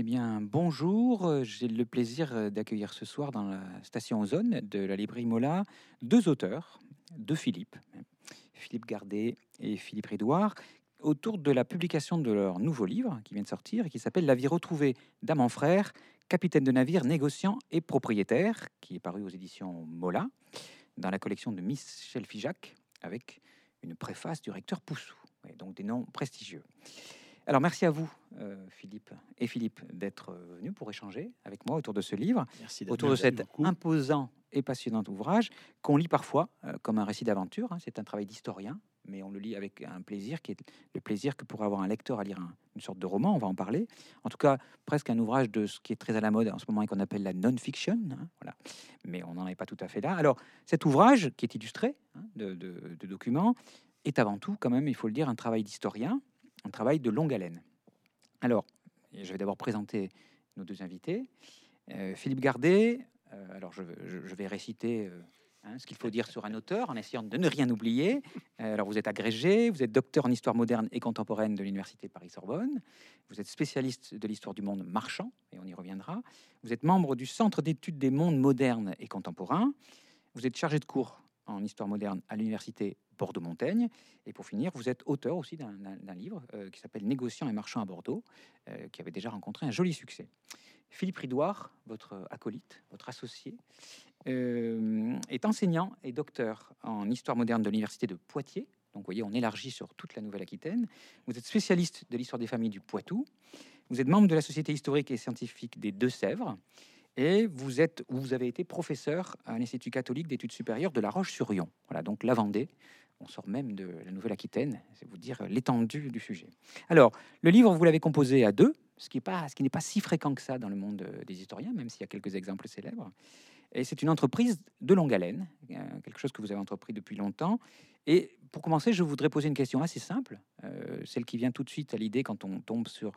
Eh bien, bonjour. euh, J'ai le plaisir euh, d'accueillir ce soir dans la station Ozone de la librairie Mola deux auteurs, deux Philippe, Philippe Gardet et Philippe Rédouard, autour de la publication de leur nouveau livre qui vient de sortir et qui s'appelle La vie retrouvée d'Amant Frère, capitaine de navire, négociant et propriétaire, qui est paru aux éditions Mola dans la collection de Michel Figeac avec une préface du recteur Poussou. Donc des noms prestigieux. Alors merci à vous, euh, Philippe et Philippe, d'être euh, venus pour échanger avec moi autour de ce livre, Merci autour de cet beaucoup. imposant et passionnant ouvrage qu'on lit parfois euh, comme un récit d'aventure. hein. C'est un travail d'historien, mais on le lit avec un plaisir qui est le plaisir que pourrait avoir un lecteur à lire un- une sorte de roman. On va en parler. En tout cas, presque un ouvrage de ce qui est très à la mode en ce moment et qu'on appelle la non-fiction. hein, voilà. Mais on n'en est pas tout à fait là. Alors, cet ouvrage qui est illustré hein, de, de- de documents est avant tout, quand même, il faut le dire, un travail d'historien, un travail de longue haleine. Alors, je vais d'abord présenter nos deux invités. Euh, Philippe Gardet, euh, alors je, vais réciter euh, hein, ce qu'il faut dire sur un auteur en essayant de ne rien oublier. Alors, vous êtes agrégé, vous êtes docteur en histoire moderne et contemporaine de l'Université Paris-Sorbonne, vous êtes spécialiste de l'histoire du monde marchand, et on y reviendra. Vous êtes membre du Centre d'études des mondes modernes et contemporains. Vous êtes chargé de cours en histoire moderne à l'Université Bordeaux-Montaigne. Et pour finir, vous êtes auteur aussi d'un livre euh, qui s'appelle Négociants et marchands à Bordeaux, euh, qui avait déjà rencontré un joli succès. Philippe Ridoir, votre acolyte, votre associé, euh, est enseignant et docteur en histoire moderne de l'Université de Poitiers. Donc, vous voyez, on élargit sur toute la Nouvelle-Aquitaine. Vous êtes spécialiste de l'histoire des familles du Poitou. Vous êtes membre de la Société historique et scientifique des Deux-Sèvres. Et vous, êtes, vous avez été professeur à l'Institut catholique d'études supérieures de La Roche-sur-Yon. Voilà, donc la Vendée. On sort même de la Nouvelle-Aquitaine, c'est vous dire l'étendue du sujet. Alors, le livre, vous l'avez composé à deux, ce qui n'est pas, si fréquent que ça dans le monde euh, des historiens, même s'il y a quelques exemples célèbres. Et c'est une entreprise de longue haleine, euh, quelque chose que vous avez entrepris depuis longtemps. Et pour commencer, je voudrais poser une question assez simple, euh, celle qui vient tout de suite à l'idée quand on tombe sur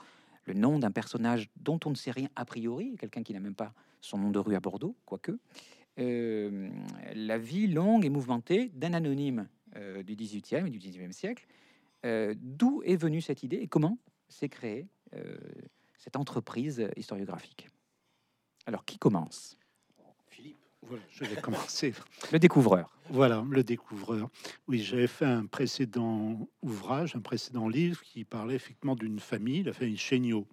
le nom d'un personnage dont on ne sait rien a priori, quelqu'un qui n'a même pas son nom de rue à Bordeaux, quoique. Euh, la vie longue et mouvementée d'un anonyme euh, du 18e et du 19e siècle. Euh, D'où est venue cette idée et comment s'est créée cette entreprise historiographique? Alors, qui commence? Voilà, je vais commencer. Le découvreur. Voilà, le découvreur. Oui, j'avais fait un précédent ouvrage, un précédent livre qui parlait effectivement d'une famille, la famille Chéniaud.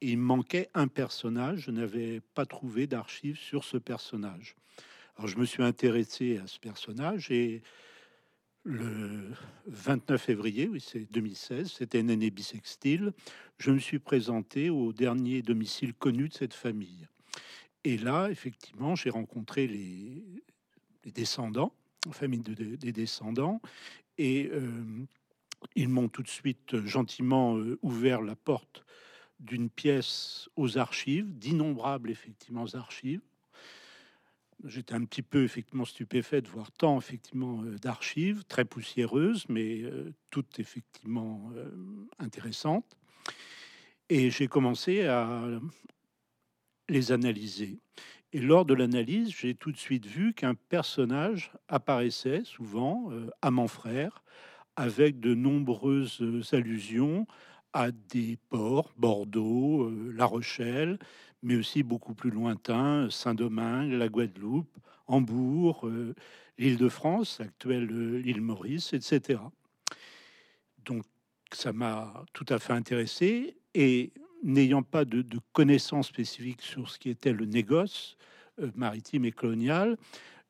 Et il manquait un personnage. Je n'avais pas trouvé d'archives sur ce personnage. Alors, je me suis intéressé à ce personnage et le 29 février, oui, c'est 2016, c'était une année bissextile, je me suis présenté au dernier domicile connu de cette famille. Et là, effectivement, j'ai rencontré les, descendants, la famille de- de- des descendants, et euh, ils m'ont tout de suite euh, gentiment euh, ouvert la porte d'une pièce aux archives, d'innombrables effectivement archives. J'étais un petit peu effectivement stupéfait de voir tant effectivement d'archives très poussiéreuses, mais toutes effectivement intéressantes. Et j'ai commencé à les analyser. Et lors de l'analyse, j'ai tout de suite vu qu'un personnage apparaissait souvent euh, à mon frère, avec de nombreuses allusions à des ports, Bordeaux, euh, La Rochelle, mais aussi beaucoup plus lointains, Saint-Domingue, la Guadeloupe, Hambourg, euh, l'île de France, actuelle l'île Maurice, etc. Donc ça m'a tout à fait intéressé et n'ayant pas de, de connaissances spécifiques sur ce qui était le négoce euh, maritime et colonial,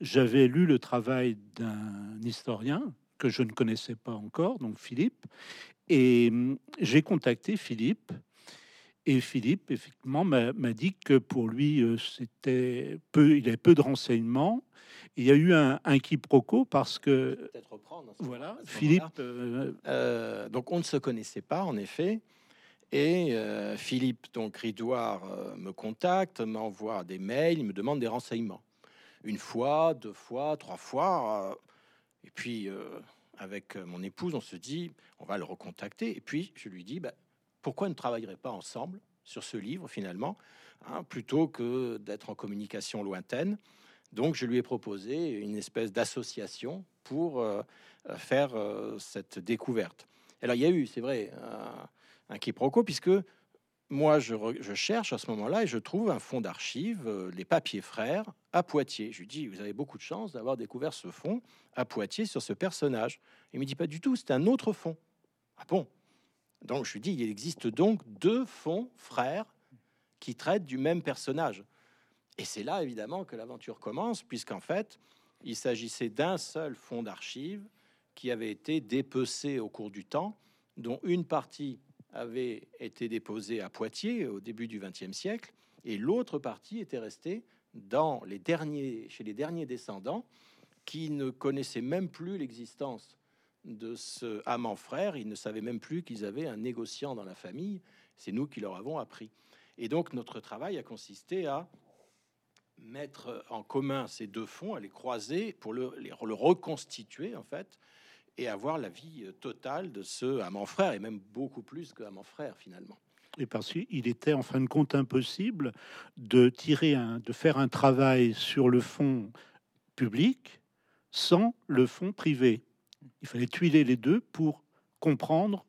j'avais lu le travail d'un historien que je ne connaissais pas encore, donc Philippe, et hum, j'ai contacté Philippe. Et Philippe, effectivement, m'a dit que pour lui, euh, c'était peu, il avait peu de renseignements. Il y a eu un, un quiproquo parce que, Peut-être reprendre. ce voilà, Philippe, euh, Euh, donc on ne se connaissait pas en effet. Et euh, Philippe, donc Ridoir, euh, me contacte, m'envoie des mails, il me demande des renseignements. Une fois, deux fois, trois fois. euh, et puis, avec mon épouse, on se dit, on va le recontacter. Et puis, je lui dis, bah, pourquoi ne travaillerait pas ensemble sur ce livre finalement, hein, plutôt que d'être en communication lointaine? Donc, je lui ai proposé une espèce d'association pour faire cette découverte. Alors, il y a eu, c'est vrai, un, quiproquo, puisque moi, je cherche à ce moment-là et je trouve un fonds d'archives, euh, les papiers frères, à Poitiers. Je lui dis, vous avez beaucoup de chance d'avoir découvert ce fonds à Poitiers sur ce personnage. Il me dit, pas du tout, c'est un autre fonds. Ah bon? Donc, je lui dis, il existe donc deux fonds frères qui traitent du même personnage. Et c'est là, évidemment, que l'aventure commence, puisqu'en fait, il s'agissait d'un seul fonds d'archives qui avait été dépecé au cours du temps, dont une partie avait été déposée à Poitiers au début du XXe siècle, et l'autre partie était restée chez les derniers descendants, qui ne connaissaient même plus l'existence de ce amant frère. Ils ne savaient même plus qu'ils avaient un négociant dans la famille. C'est nous qui leur avons appris. Et donc notre travail a consisté à mettre en commun ces deux fonds, à les croiser pour le, les- le reconstituer en fait, et avoir la vie euh, totale de ce amant frère, et même beaucoup plus que amant frère finalement. Et parce qu'il était en fin de compte impossible de tirer un, de faire un travail sur le fond public sans le fond privé. Il fallait tuiler les deux pour comprendre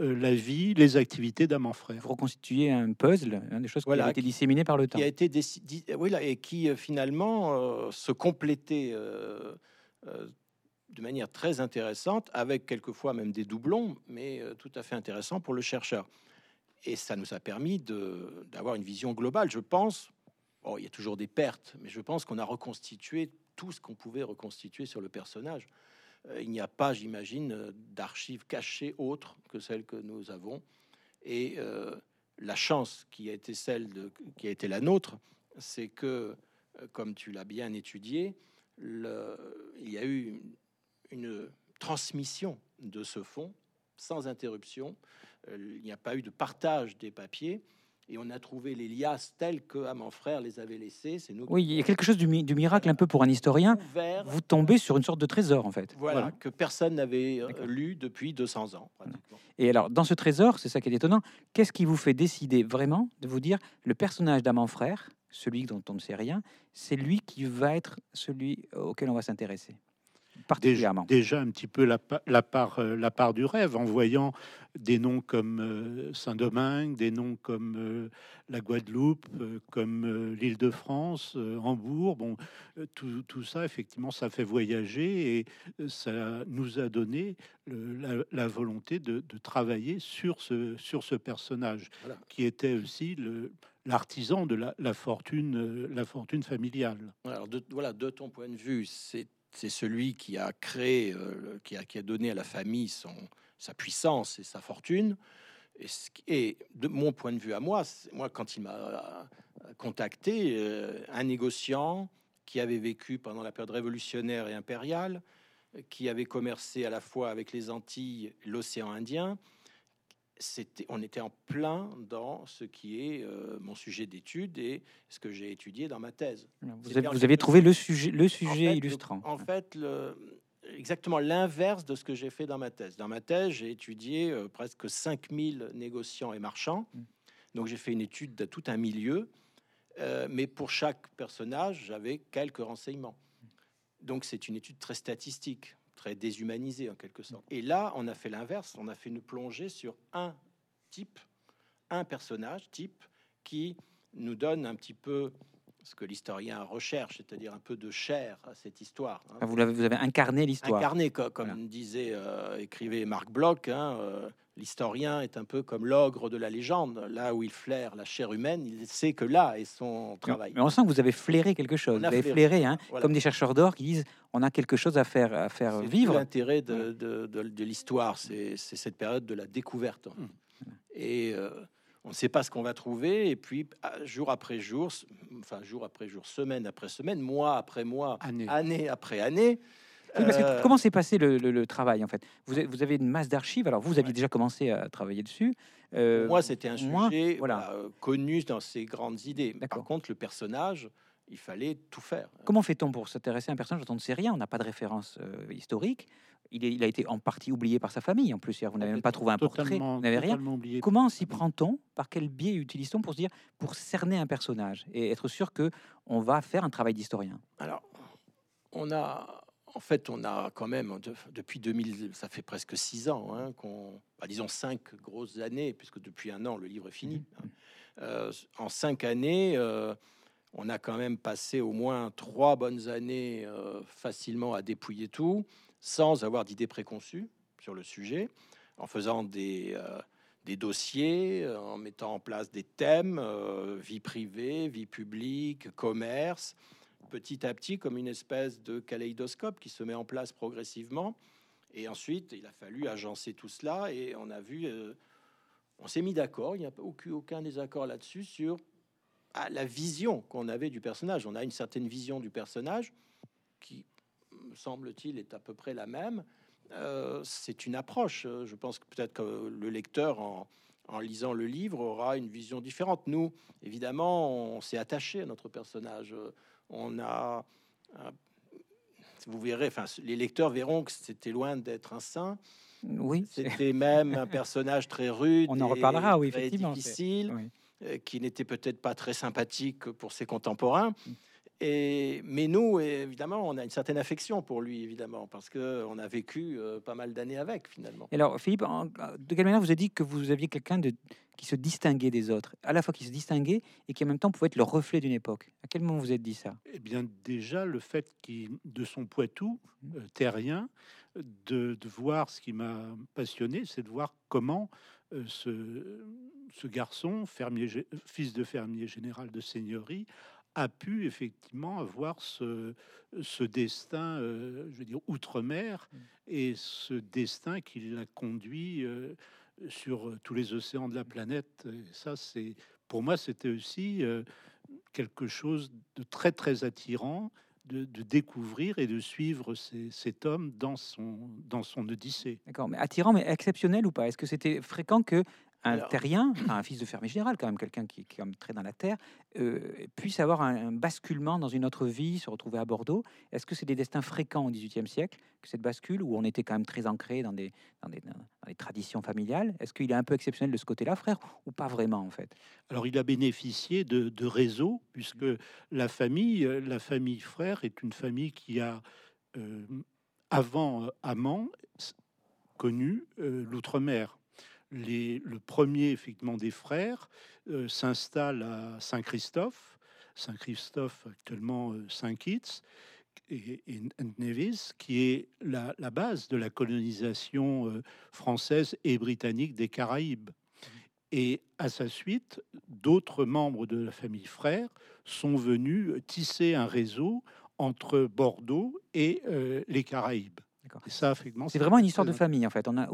euh, la vie, les activités d'Amant Frère. Vous reconstituez un puzzle, hein, des choses Voilà, qui ont été disséminées par le temps. qui a été décidé, oui, là, et qui euh, finalement euh, se complétait euh, euh, de manière très intéressante, avec quelquefois même des doublons, mais euh, tout à fait intéressant pour le chercheur. Et ça nous a permis d'avoir une vision globale. Je pense, bon, il y a toujours des pertes, mais je pense qu'on a reconstitué tout ce qu'on pouvait reconstituer sur le personnage. Euh, il n'y a pas, j'imagine, euh, d'archives cachées autres que celles que nous avons. Et la chance qui a été celle de, qui a été la nôtre, c'est que, comme tu l'as bien étudié, le- il y a eu une, transmission de ce fonds sans interruption. Euh, il n'y a pas eu de partage des papiers. Et on a trouvé les liasses telles que à mon frère les avait laissées. C'est nous Oui, il y a quelque chose du, mi- du miracle un peu pour un historien. ouvert, Vous tombez sur une sorte de trésor en fait. voilà, Voilà. que personne n'avait euh, lu depuis 200 ans. Et alors, dans ce trésor, c'est ça qui est étonnant, qu'est-ce qui vous fait décider vraiment de vous dire le personnage d'Amant Frère, celui dont on ne sait rien, c'est lui qui va être celui auquel on va s'intéresser? Particulièrement déjà un petit peu la, pa- la part, euh, la part du rêve en voyant des noms comme euh, Saint-Domingue, des noms comme euh, la Guadeloupe, comme l'Île-de-France, Hambourg. Bon, tout, tout ça, effectivement, ça fait voyager et ça nous a donné le- la, la volonté de, de travailler sur ce, sur ce personnage Voilà. qui était aussi le- l'artisan de la, la fortune, la fortune familiale. Alors, de, voilà, de ton point de vue, c'est c'est celui qui a créé, euh, qui, a, donné à la famille son, sa puissance et sa fortune. Et, de mon point de vue à moi, moi quand il m'a euh, contacté, euh, un négociant qui avait vécu pendant la période révolutionnaire et impériale, qui avait commercé à la fois avec les Antilles, l'océan Indien, on était en plein dans ce qui est euh, mon sujet d'étude et ce que j'ai étudié dans ma thèse. Vous avez, vous trouvé le sujet, le En sujet fait, le- illustrant. En fait, le- exactement l'inverse de ce que j'ai fait dans ma thèse. Dans ma thèse, j'ai étudié euh, presque 5000 négociants et marchands. Mm. Donc j'ai fait une étude de tout un milieu. euh, mais pour chaque personnage, j'avais quelques renseignements. Donc c'est une étude très statistique, très déshumanisée en quelque sorte. Et là, on a fait l'inverse. On a fait une plongée sur un type, un personnage type qui nous donne un petit peu ce que l'historien recherche, c'est-à-dire un peu de chair à cette histoire. hein. Enfin, vous, l'avez- vous avez incarné l'histoire. Incarné, co- comme, Voilà. disait, euh, écrivait Marc Bloch, hein, euh, l'historien est un peu comme l'ogre de la légende. Là où il flaire la chair humaine, il sait que là est son travail. Mais on sent que vous avez flairé quelque chose. Vous avez flairé, flairé, hein, voilà. comme des chercheurs d'or qui disent on a quelque chose à faire, à faire vivre. l'intérêt de, de- de- de l'histoire, c'est c'est cette période de la découverte. Mmh. Et euh, on ne sait pas ce qu'on va trouver, et puis ah, jour après jour, enfin jour après jour, semaine après semaine, mois après mois, Année. année après année. Oui, parce que euh, comment s'est passé le, le- le travail en fait? Vous avez, vous avez une masse d'archives. Alors vous, vous aviez déjà commencé à travailler dessus. Euh, moi, c'était un sujet voilà. voilà, euh, connu dans ses grandes idées. Par contre, le personnage, il fallait tout faire. Comment fait-on pour s'intéresser à un personnage dont on ne sait rien On n'a pas de référence euh, historique? Il, est- il a été en partie oublié par sa famille en plus. Vous n'avez même pas trouvé un portrait, vous n'avez rien. oublié. Comment s'y prend-on? Par quel biais utilise-t-on pour se dire, pour cerner un personnage et être sûr que on va faire un travail d'historien? Alors, on a en fait, on a quand même, depuis 2000, ça fait presque six ans, hein, qu'on, bah, disons cinq grosses années, puisque depuis un an, le livre est fini. Mmh. hein. Euh, en cinq années, euh, on a quand même passé au moins trois bonnes années euh, facilement à dépouiller tout, sans avoir d'idées préconçues sur le sujet, en faisant des, euh, dossiers, euh, en mettant en place des thèmes, vie privée, vie publique, commerce, petit à petit comme une espèce de kaléidoscope qui se met en place progressivement. Et ensuite, il a fallu agencer tout cela et on a vu, on s'est mis d'accord, il n'y a aucun, aucun désaccord là-dessus sur ah, la vision qu'on avait du personnage. On a une certaine vision du personnage qui, me semble-t-il, est à peu près la même. Euh, c'est une approche. Je pense que peut-être que le lecteur, en, en lisant le livre, aura une vision différente. Nous, évidemment, on s'est attaché à notre personnage. On a, euh, vous verrez, enfin, les lecteurs verront que c'était loin d'être un saint. Oui, C'était même un personnage très rude. On en reparlera, oui, effectivement, difficile oui. Euh, qui n'était peut-être pas très sympathique pour ses contemporains. Et, mais nous, évidemment, on a une certaine affection pour lui, évidemment, parce que on a vécu euh, pas mal d'années avec, finalement. Et alors, Philippe, en- de quelle manière vous avez dit que vous aviez quelqu'un de, qui se distinguait des autres, à la fois qui se distinguait et qui en même temps pouvait être le reflet d'une époque À quel moment vous êtes dit ça? Eh bien, déjà, le fait qu'il, de son Poitou euh, terrien, de, de voir ce qui m'a passionné, c'est de voir comment euh, ce, ce garçon, fermier, fils de fermier général de seigneurie, a pu effectivement avoir ce, ce destin, euh, je veux dire, outre-mer, Mmh. et ce destin qui l'a conduit euh, sur euh, tous les océans de la planète. Et ça, c'est pour moi, c'était aussi euh, quelque chose de très très attirant de, découvrir et de suivre cet homme dans son dans son odyssée. D'accord, mais attirant, mais exceptionnel ou pas? Est-ce que c'était fréquent que un Alors- terrien, un fils de fermier général, quand même quelqu'un qui, qui est quand même très dans la terre, euh, puisse avoir un, un basculement dans une autre vie, se retrouver à Bordeaux. Est-ce que c'est des destins fréquents au XVIIIe siècle, que cette bascule, où on était quand même très ancré dans des, dans des, dans des traditions familiales? Est-ce qu'il est un peu exceptionnel de ce côté-là, frère, ou pas vraiment en fait? Alors il a bénéficié de, de réseaux puisque la famille euh, la famille frère est une famille qui a euh, avant euh, Amand connu euh, l'outre-mer. Les, le premier effectivement des frères euh, s'installe à Saint-Christophe, Saint-Christophe actuellement euh, Saint-Kitts et, et Nevis, qui est la, la base de la colonisation euh, française et britannique des Caraïbes. Et à sa suite, d'autres membres de la famille Frère sont venus tisser un réseau entre Bordeaux et euh, les Caraïbes. D'accord. Et ça, effectivement, C'est vraiment une histoire de famille en fait. On a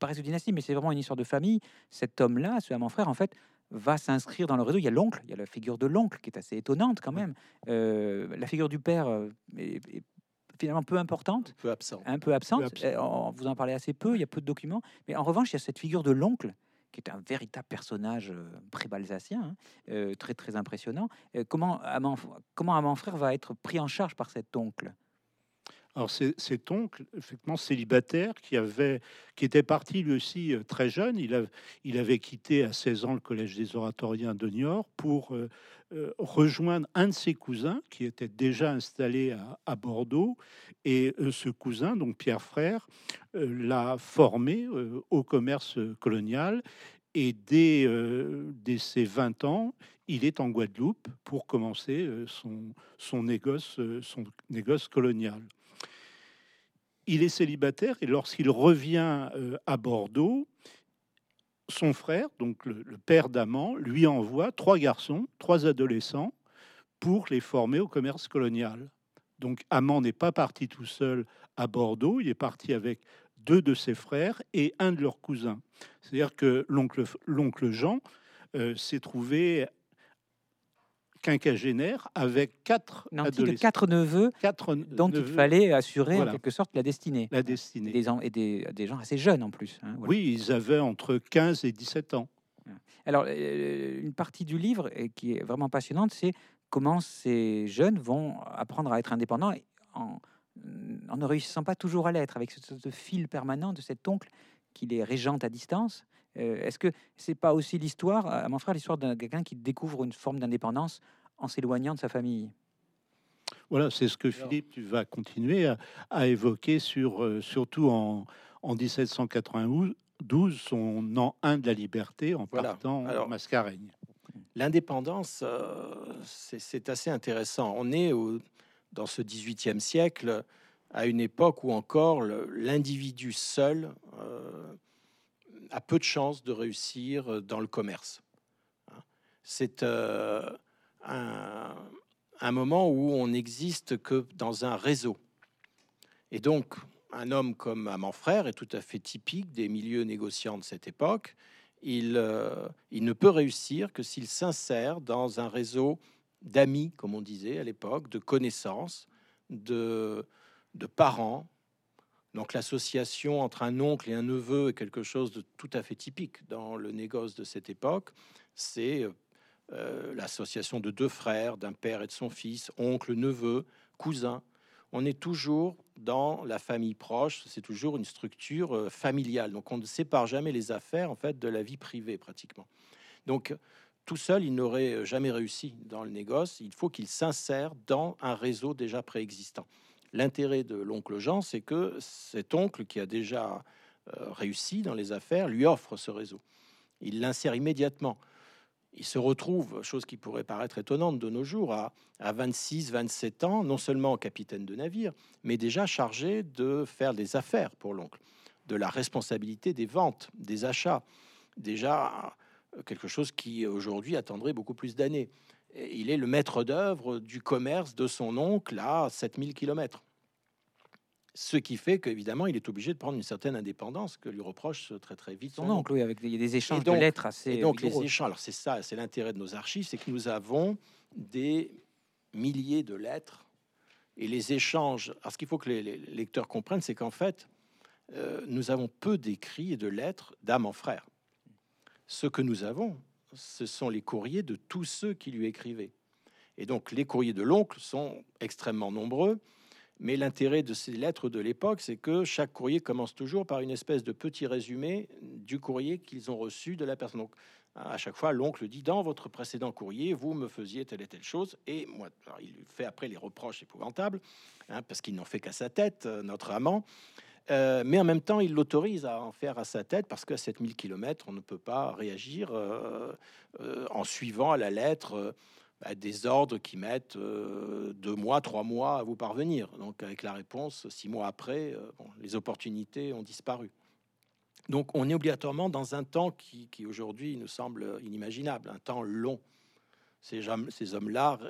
pas de dynastie, mais c'est vraiment une histoire de famille. Cet homme-là, ce amant frère, en fait, va s'inscrire dans le réseau. Il y a l'oncle, il y a la figure de l'oncle qui est assez étonnante quand même. Euh, la figure du père euh, est, est finalement peu importante, Un peu absent. un peu absente. absent. Euh, on- vous en parlez assez peu, il y a peu de documents. Mais en revanche, il y a cette figure de l'oncle qui est un véritable personnage pré-balsacien, hein, euh, très très impressionnant. Euh, comment Amand, comment Amand frère va être pris en charge par cet oncle? Alors cet oncle, effectivement célibataire, qui avait, qui était parti lui aussi euh, très jeune. Il, avait quitté à 16 ans le collège des oratoriens de Niort pour euh, euh, rejoindre un de ses cousins qui était déjà installé à, Bordeaux. Et ce cousin, donc Pierre Frère, l'a formé au commerce colonial. Et dès, ses 20 ans, il est en Guadeloupe pour commencer son négoce colonial il est célibataire et lorsqu'il revient euh, à Bordeaux, son frère, donc le, père d'Amand, lui envoie trois garçons, trois adolescents, pour les former au commerce colonial. Donc Amand n'est pas parti tout seul à Bordeaux, il est parti avec deux de ses frères et un de leurs cousins. C'est-à-dire que l'oncle l'oncle Jean euh, s'est trouvé quinquagénaire avec quatre de quatre neveux quatre dont il neveux, fallait assurer Voilà. en quelque sorte la destinée. la destinée. Des, et des, des gens assez jeunes en plus. hein, voilà. Oui, ils avaient entre 15 et 17 ans. Alors, euh, une partie du livre qui est vraiment passionnante, c'est comment ces jeunes vont apprendre à être indépendants en ne réussissant pas toujours à l'être, avec ce, ce fil permanent de cet oncle qui les régente à distance. Euh, Est-ce que c'est pas aussi l'histoire, à mon frère, l'histoire d'un quelqu'un qui découvre une forme d'indépendance en s'éloignant de sa famille? Voilà, c'est ce que Philippe, tu vas continuer à, à évoquer sur, euh, surtout en, en 1792, son an 1 de la liberté en Voilà. partant Alors- en Mascareigne. L'indépendance, euh, c'est assez intéressant. On est au- dans ce 18e siècle, à une époque où encore l'individu seul euh, a peu de chances de réussir dans le commerce. Hein. C'est euh, un, moment où on n'existe que dans un réseau. Et donc, un homme comme mon frère est tout à fait typique des milieux négociants de cette époque. Il, euh, il ne peut réussir que s'il s'insère dans un réseau d'amis, comme on disait à l'époque, de connaissances, de parents. Donc l'association entre un oncle et un neveu est quelque chose de tout à fait typique dans le négoce de cette époque. C'est euh, l'association de deux frères, d'un père et de son fils, oncle, neveu, cousin. On est toujours dans la famille proche, c'est toujours une structure euh, familiale. Donc on ne sépare jamais les affaires en fait de la vie privée pratiquement. Donc tout seul, il n'aurait jamais réussi dans le négoce. Il faut qu'il s'insère dans un réseau déjà préexistant. L'intérêt de l'oncle Jean, c'est que cet oncle qui a déjà euh, réussi dans les affaires lui offre ce réseau. Il l'insère immédiatement. Il se retrouve, chose qui pourrait paraître étonnante de nos jours, à, à 26, 27 ans, non seulement capitaine de navire, mais déjà chargé de faire des affaires pour l'oncle, de la responsabilité des ventes, des achats. Déjà euh, quelque chose qui aujourd'hui attendrait beaucoup plus d'années. Et Il est le maître d'œuvre du commerce de son oncle à 7000 km. Ce qui fait qu'évidemment, il est obligé de prendre une certaine indépendance que lui reproche très très vite Son oncle, oui, avec des, il y a des échanges donc- de lettres assez. et donc les échanges, alors c'est ça, c'est l'intérêt de nos archives, c'est que nous avons des milliers de lettres et les échanges. Alors ce qu'il faut que les, les lecteurs comprennent, c'est qu'en fait, euh, nous avons peu d'écrits et de lettres d'âme en frère. Ce que nous avons, ce sont les courriers de tous ceux qui lui écrivaient. Et donc les courriers de l'oncle sont extrêmement nombreux. Mais l'intérêt de ces lettres de l'époque, c'est que chaque courrier commence toujours par une espèce de petit résumé du courrier qu'ils ont reçu de la personne. Donc, à chaque fois, l'oncle dit dans votre précédent courrier, vous me faisiez telle et telle chose, et moi, alors, il fait après les reproches épouvantables, hein, parce qu'il n'en fait qu'à sa tête, euh, notre amant. Euh, mais en même temps, il l'autorise à en faire à sa tête parce qu'à 7000 km, on ne peut pas réagir euh, euh, en suivant à la lettre bah, des ordres qui mettent deux mois, trois mois à vous parvenir. Donc, avec la réponse, six mois après, les opportunités ont disparu. Donc, on est obligatoirement dans un temps qui, aujourd'hui nous semble inimaginable, un temps long. Ces, hommes- ces hommes-là,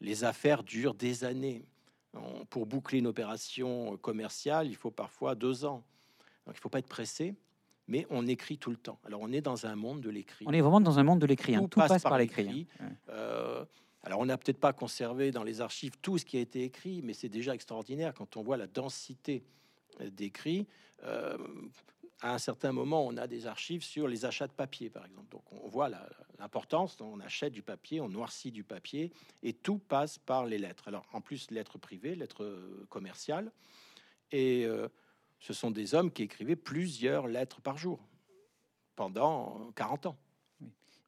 les affaires durent des années. On- pour boucler une opération commerciale, il faut parfois deux ans. Donc, il ne faut pas être pressé, mais on écrit tout le temps. Alors, on est dans un monde de l'écrit. On est vraiment dans un monde de l'écrit. hein. Tout Tout, passe passe par par l'écrit. hein. Euh, alors, on n'a peut-être pas conservé dans les archives tout ce qui a été écrit, mais c'est déjà extraordinaire quand on voit la densité euh, d'écrits. Euh, à un certain moment, on a des archives sur les achats de papier, par exemple. Donc, on voit l'importance. On achète du papier, on noircit du papier, et tout passe par les lettres. Alors, en plus, lettres privées, lettres euh, commerciales. Et euh, ce sont des hommes qui écrivaient plusieurs lettres par jour pendant 40 ans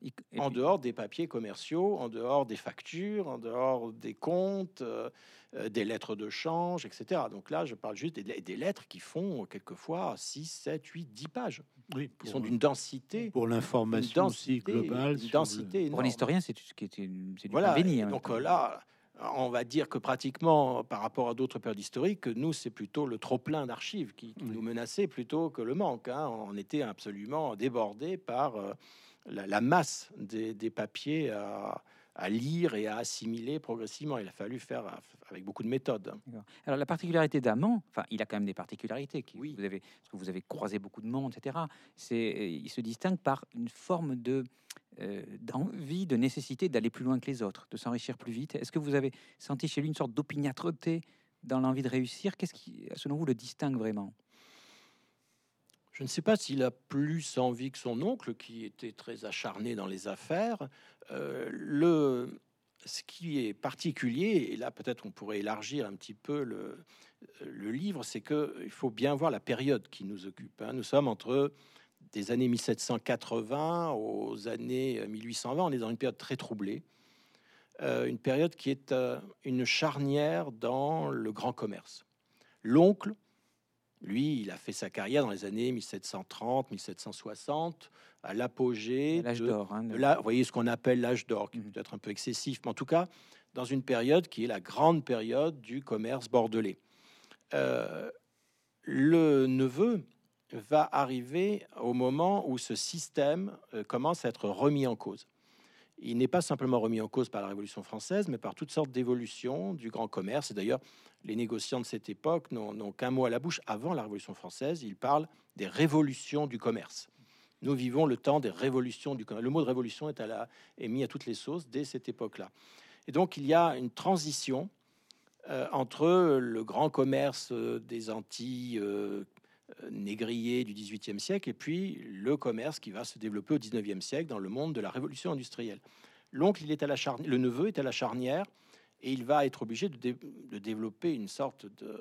Et- en puis- dehors des papiers commerciaux, en dehors des factures, en dehors des comptes, euh, euh, des lettres de change, etc. Donc là, je parle juste des, des lettres qui font quelquefois 6, 7, 8, 10 pages. Oui, Qui pour, sont d'une densité, pour l'information aussi globale. une sur le- densité Pour un énorme. historien, c'est ce qui est une- c'est du Voilà. béni, hein. donc euh, là, on va dire que pratiquement, par rapport à d'autres périodes historiques, nous, c'est plutôt le trop plein d'archives qui, qui Oui. nous menaçait plutôt que le manque. hein. On était absolument débordé par euh, la, la masse des, des papiers à, à lire et à assimiler progressivement. Il a fallu faire avec beaucoup de méthodes. Alors la particularité d'Amand, enfin il a quand même des particularités. Qui, Oui. vous avez, parce que vous avez croisé beaucoup de monde, etc. C'est, euh, il se distingue par une forme de euh, d'envie, de nécessité d'aller plus loin que les autres, de s'enrichir plus vite. Est-ce que vous avez senti chez lui une sorte d'opiniâtreté dans l'envie de réussir? Qu'est-ce qui, selon vous, le distingue vraiment? Je ne sais pas s'il a plus envie que son oncle, qui était très acharné dans les affaires. Euh, le, ce qui est particulier, et là peut-être on pourrait élargir un petit peu le, livre, c'est que il faut bien voir la période qui nous occupe. hein. Nous sommes entre des années 1780 aux années 1820. On est dans une période très troublée. euh, une période qui est euh, une charnière dans le grand commerce. L'oncle, lui, il a fait sa carrière dans les années 1730, 1760, à l'apogée L'âge d'or. hein, de la- vous voyez ce qu'on appelle l'âge d'or, qui Mhm. peut être un peu excessif, mais en tout cas, dans une période qui est la grande période du commerce bordelais. Euh, le neveu va arriver au moment où ce système euh, commence à être remis en cause. Il n'est pas simplement remis en cause par la Révolution française, mais par toutes sortes d'évolutions du grand commerce. Et d'ailleurs, les négociants de cette époque n'ont qu'un mot à la bouche. Avant la Révolution française, ils parlent des révolutions du commerce. Nous vivons le temps des révolutions du commerce. Le mot de révolution est, à la, mis à toutes les sauces dès cette époque-là. Et donc, il y a une transition euh, entre le grand commerce euh, des Antilles euh, négrier du XVIIIe siècle et puis le commerce qui va se développer au XIXe siècle dans le monde de la révolution industrielle. L'oncle, il est à la charnière, le neveu est à la charnière et il va être obligé de, dé- de développer une sorte de,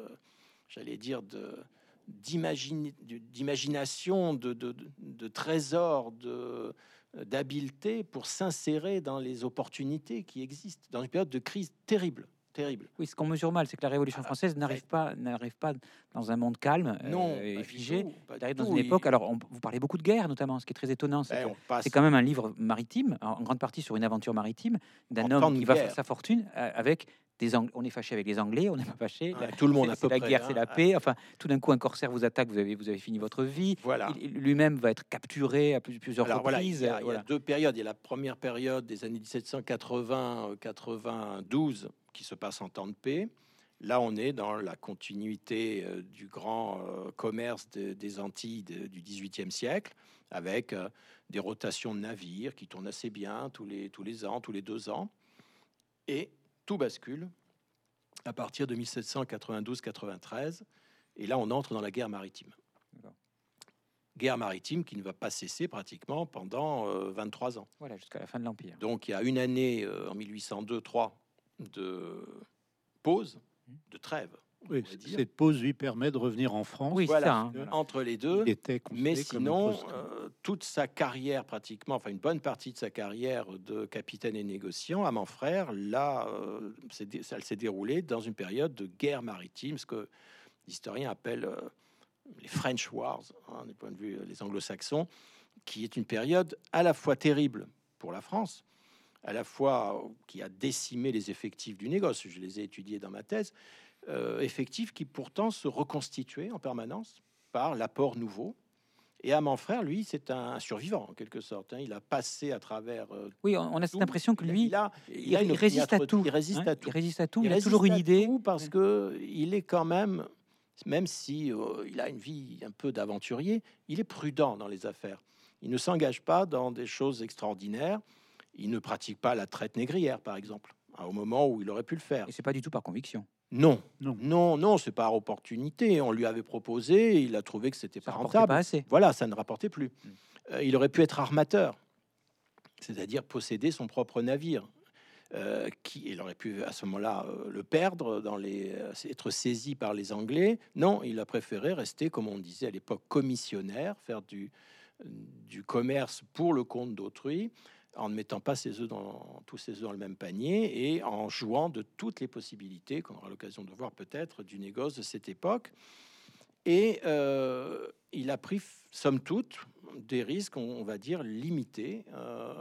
j'allais dire, de d'imagination, de, de, de, trésor, d'habileté pour s'insérer dans les opportunités qui existent dans une période de crise terrible, terrible. Oui, ce qu'on mesure mal, c'est que la Révolution Ah, française n'arrive pas, n'arrive pas dans un monde calme euh, et figé. tout, Elle arrive dans tout. une Il- époque. Alors, on- vous parlez beaucoup de guerre, notamment, ce qui est très étonnant. C'est ben, passe c'est quand même un livre maritime, en grande partie sur une aventure maritime, d'un homme qui va faire sa fortune euh, avec des. On est fâché avec les Anglais, on n'est pas fâché. Ouais, tout le monde C'est- la près, guerre, hein. c'est la paix. Enfin, tout d'un coup, un corsaire vous attaque, vous avez, vous avez fini votre vie. Voilà. Il- il Lui-même va être capturé à plus- plusieurs Alors voilà, il reprises. y, a, euh, il y a voilà. deux périodes. Il y a la première période des années 1780-92 qui se passe en temps de paix. Là, on est dans la continuité euh, du grand euh, commerce de- des Antilles de- du XVIIIe siècle, avec euh, des rotations de navires qui tournent assez bien tous les, tous les ans, tous les deux ans. Et tout bascule à partir de 1792-93. Et là, on entre dans la guerre maritime. Guerre maritime qui ne va pas cesser pratiquement pendant euh, 23 ans. Voilà, jusqu'à la fin de l'Empire. Donc il y a une année euh, en 1802-3 de pause, de trêve. Oui, cette pause lui permet de revenir en France. Oui, Voilà. ça. hein. Entre les deux, Il était mais sinon, euh, toute sa carrière pratiquement, enfin une bonne partie de sa carrière de capitaine et négociant à mon frère, là, euh, ça s'est déroulé dans une période de guerre maritime, ce que l'historien appelle euh, les French Wars, hein, du point de vue euh, les anglo-saxons, qui est une période à la fois terrible pour la France, à la fois euh, qui a décimé les effectifs du négoce, je les ai étudiés dans ma thèse, euh, effectifs qui pourtant se reconstituaient en permanence par l'apport nouveau. Et à mon frère, lui, c'est un survivant en quelque sorte. hein. Il a passé à travers. euh, Oui, on a cette impression que lui, il, a, il, a il résiste à tout. Il résiste hein, à tout. Il résiste à tout. Il, a toujours une idée. parce que il est quand même, même si euh, il a une vie un peu d'aventurier, il est prudent dans les affaires. Il ne s'engage pas dans des choses extraordinaires. Il ne pratique pas la traite négrière, par exemple, hein, au moment où il aurait pu le faire. Et c'est pas du tout par conviction. Non, Non. non, non, c'est par opportunité. On lui avait proposé, il a trouvé que c'était pas rentable. pas assez. Voilà, ça ne rapportait plus. Mm. Euh, il aurait pu être armateur, c'est-à-dire posséder son propre navire. euh, qui il aurait pu à ce moment-là euh, le perdre, dans les, euh, être saisi par les Anglais. Non, il a préféré rester, comme on disait à l'époque, commissionnaire, faire du, du commerce pour le compte d'autrui, en ne mettant pas ses œufs dans, tous ses œufs dans le même panier et en jouant de toutes les possibilités, qu'on aura l'occasion de voir peut-être, du négoce de cette époque. Et euh, il a pris, somme toute, des risques, on, on va dire, limités, euh,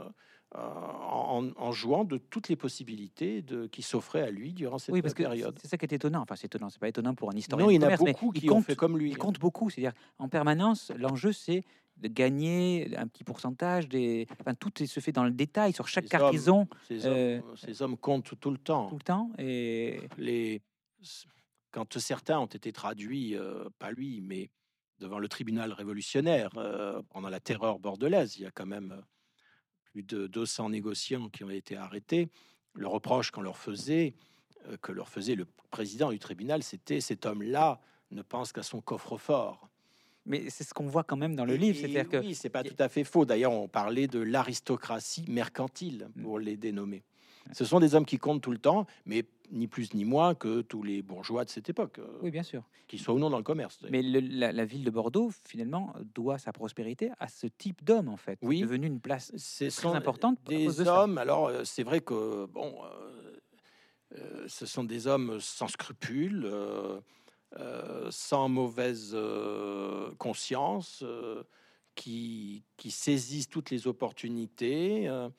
euh, en, en jouant de toutes les possibilités de, qui s'offraient à lui durant cette Oui, parce que période. c'est ça qui est étonnant. Enfin, c'est étonnant. C'est pas étonnant pour un historien. Non, il y en a beaucoup qui ont compte- fait comme lui. Il compte beaucoup. C'est-à-dire, en permanence, l'enjeu, c'est de gagner un petit pourcentage des. Enfin, tout se fait dans le détail sur chaque Ces hommes, cargaison Ces euh, hommes, ces hommes comptent tout le temps. tout le temps. Et les quand certains ont été traduits, euh, pas lui, mais devant le tribunal révolutionnaire euh, pendant la terreur bordelaise, il y a quand même plus de 200 négociants qui ont été arrêtés. Le reproche qu'on leur faisait, que leur faisait le président du tribunal, c'était cet homme-là ne pense qu'à son coffre-fort. Mais c'est ce qu'on voit quand même dans le Et- livre. C'est-à-dire que oui, c'est pas tout à fait faux. D'ailleurs, on parlait de l'aristocratie mercantile Mm. pour les dénommer. Ce sont des hommes qui comptent tout le temps, mais ni plus ni moins que tous les bourgeois de cette époque, euh, Oui, bien sûr. qu'ils soient ou non dans le commerce. Mais le- la, la ville de Bordeaux, finalement, doit sa prospérité à ce type d'homme, en fait. Oui. C'est devenu une place très importante des de ça. hommes. Alors, euh, c'est vrai que bon, euh, euh, ce sont des hommes sans scrupules, euh, sans mauvaise euh, conscience, euh, qui, saisissent toutes les opportunités, euh,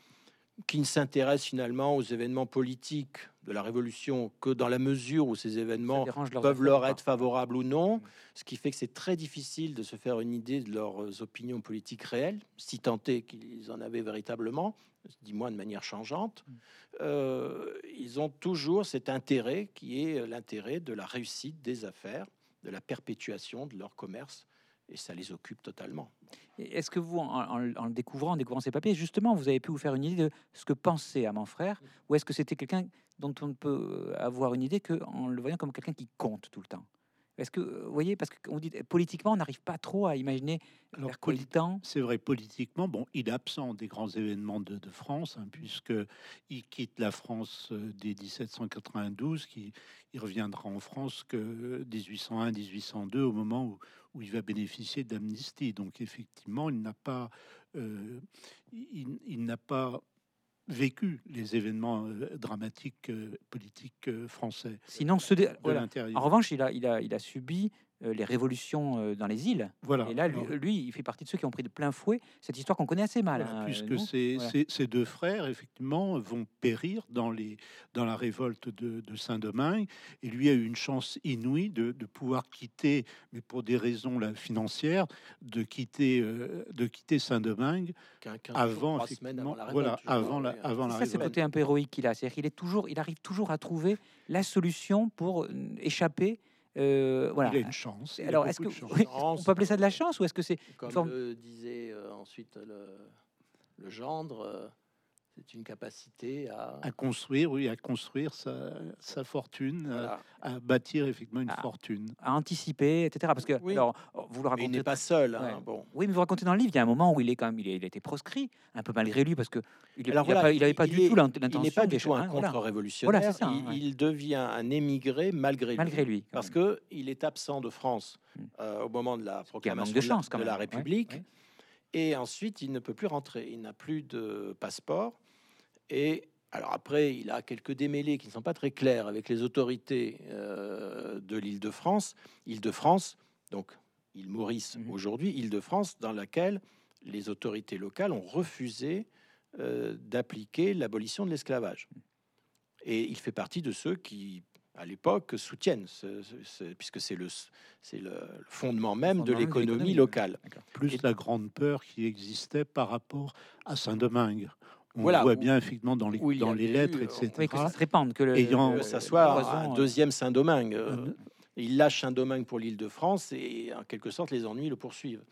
qui ne s'intéressent finalement aux événements politiques de la Révolution que dans la mesure où ces événements peuvent leur être favorables ou non, Mm. ce qui fait que c'est très difficile de se faire une idée de leurs opinions politiques réelles, si tant est qu'ils en avaient véritablement, dis-moi de manière changeante. Mm. Euh, ils ont toujours cet intérêt qui est l'intérêt de la réussite des affaires, de la perpétuation de leur commerce, et ça les occupe totalement. Est-ce que vous, en, en- en le découvrant, en découvrant ces papiers, justement, vous avez pu vous faire une idée de ce que pensait à mon frère Ou est-ce que c'était quelqu'un dont on ne peut euh, avoir une idée qu'en le voyant comme quelqu'un qui compte tout le temps Est-ce que, euh, vous voyez, parce qu'on dit politiquement, on n'arrive pas trop à imaginer Alors. C'est vrai, politiquement, bon, il est absent des grands événements de, de France, hein, puisque il quitte la France euh, dès 1792, qui il reviendra en France que 1801-1802, au moment où, où il va bénéficier d'amnistie. Donc, effectivement, il n'a pas, euh, il, il n'a pas vécu les événements euh, dramatiques euh, politiques euh, français Sinon, ce dé- de voilà. l'intérieur. En revanche, il a, il a, il a subi les révolutions euh, dans les îles. Voilà. Et là, lui, il fait partie de ceux qui ont pris de plein fouet cette histoire qu'on connaît assez mal. Voilà, hein, puisque ces, voilà. deux frères, effectivement, vont périr dans, les, dans la révolte de, de Saint-Domingue. Et lui a eu une chance inouïe de, de pouvoir quitter, mais pour des raisons là, financières, de quitter, euh, de quitter Saint-Domingue avant, effectivement, la voilà, révolte, crois, avant la, oui, avant la Ça, c'est côté un peu héroïque qu'il a. C'est-à-dire qu'il est toujours, il arrive toujours à trouver la solution pour euh, échapper. Euh, voilà. Il a une chance. il Alors, est-ce que chance. oui, on peut appeler ça de la chance ou est-ce que c'est Comme forme- le disait euh, ensuite le, le gendre, euh, c'est une capacité à, à construire, oui, à construire sa, sa fortune, à- voilà. à, bâtir effectivement une fortune. à anticiper, etc. Parce que Oui. alors, vous le Mais il racontez. n'est pas seul. hein, Ouais. Bon. Oui, mais vous racontez dans le livre, il y a un moment où il est quand même, il, est- il a été proscrit, un peu malgré lui, parce que il n'avait voilà, pas, du est- tout l'int- Il n'est l'intention pas du tout un hein, voilà. contre-révolutionnaire. Voilà, il, ouais. il devient un émigré malgré, malgré lui. Parce même. que il est absent de France Mm. euh, au moment de la proclamation de de, chance la, de la République. ouais. Et ensuite, il ne peut plus rentrer. Il n'a plus de passeport. Et alors après, il a quelques démêlés qui ne sont pas très clairs avec les autorités euh, de l'Île-de-France. Île-de-France, donc île Maurice Mhm. aujourd'hui, Île-de-France, dans laquelle les autorités locales ont refusé euh, d'appliquer l'abolition de l'esclavage. Et il fait partie de ceux qui, à l'époque, soutiennent, ce- ce- ce- puisque c'est le, c'est le fondement même fondement de l'économie l'économie, locale. D'accord. plus Et- la grande peur qui existait par rapport à Saint-Domingue. On Voilà, voit bien effectivement dans les, dans les eu, lettres, euh, etc. Oui, que ça se répande, que le, Ayant- le- poison, un deuxième Saint-Domingue. euh, il lâche Saint-Domingue pour l'Île-de-France et en quelque sorte les ennuis le poursuivent.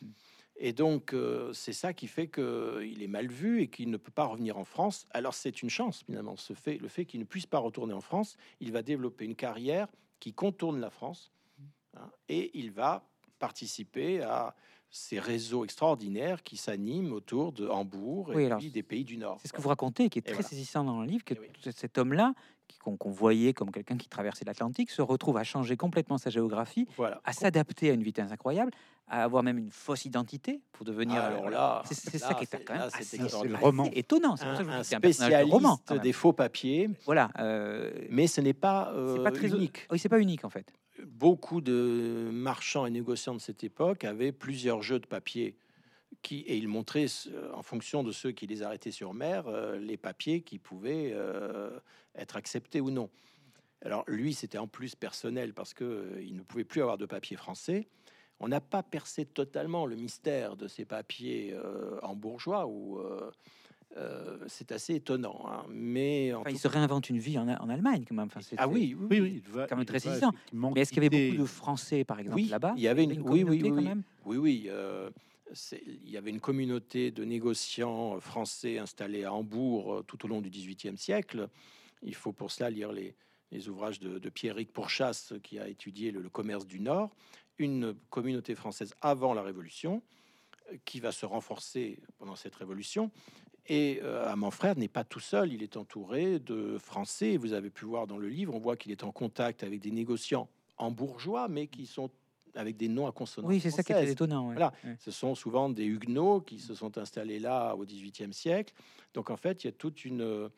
Et donc euh, c'est ça qui fait qu'il est mal vu et qu'il ne peut pas revenir en France. Alors c'est une chance finalement, ce fait, le fait qu'il ne puisse pas retourner en France, il va développer une carrière qui contourne la France hein, et il va participer à ces réseaux extraordinaires qui s'animent autour de Hambourg et Oui, alors, puis des pays du Nord. C'est ce que vous racontez, qui est Et très voilà. saisissant dans le livre, que oui. t- cet homme-là, qu'on voyait comme quelqu'un qui traversait l'Atlantique, se retrouve à changer complètement sa géographie, Voilà. à s'adapter à une vitesse incroyable, à avoir même une fausse identité pour devenir. Alors euh, là, c'est ça qui est c'est- quand même c'est le roman. étonnant. C'est pour un, ça que je vous un personnage de roman. spécialiste des faux papiers, Voilà. euh, mais ce n'est pas, euh, pas très unique. Oui, c'est pas unique en fait. Beaucoup de marchands et négociants de cette époque avaient plusieurs jeux de papier qui, et ils montraient, euh, en fonction de ceux qui les arrêtaient sur mer, euh, les papiers qui pouvaient euh, être acceptés ou non. Alors lui, c'était en plus personnel parce que il ne pouvait plus avoir de papier français. On n'a pas percé totalement le mystère de ces papiers en bourgeois ou euh, c'est assez étonnant. hein. Mais en Enfin, il se réinvente une vie en, en Allemagne quand même. Enfin, ah oui, oui, Oui, va, quand même il très va saisissant. Mais est-ce qu'il y avait beaucoup de Français, par exemple, Oui, là-bas il y avait une- oui, oui, communauté oui, quand oui. même Oui, oui. euh, il y avait une communauté de négociants euh, français installés à Hambourg euh, tout au long du XVIIIe siècle. Il faut pour cela lire les, les ouvrages de, de Pierrick Pourchasse, qui a étudié le, le commerce du Nord. Une communauté française avant la Révolution, qui va se renforcer pendant cette Révolution. Et euh, mon frère n'est pas tout seul, il est entouré de Français. Vous avez pu voir dans le livre, on voit qu'il est en contact avec des négociants en bourgeois, mais qui sont avec des noms à consonance. Oui, c'est ça qui est étonnant. Voilà. Ce sont souvent des huguenots qui se sont installés là au XVIIIe siècle. Donc en fait, il y a toute une,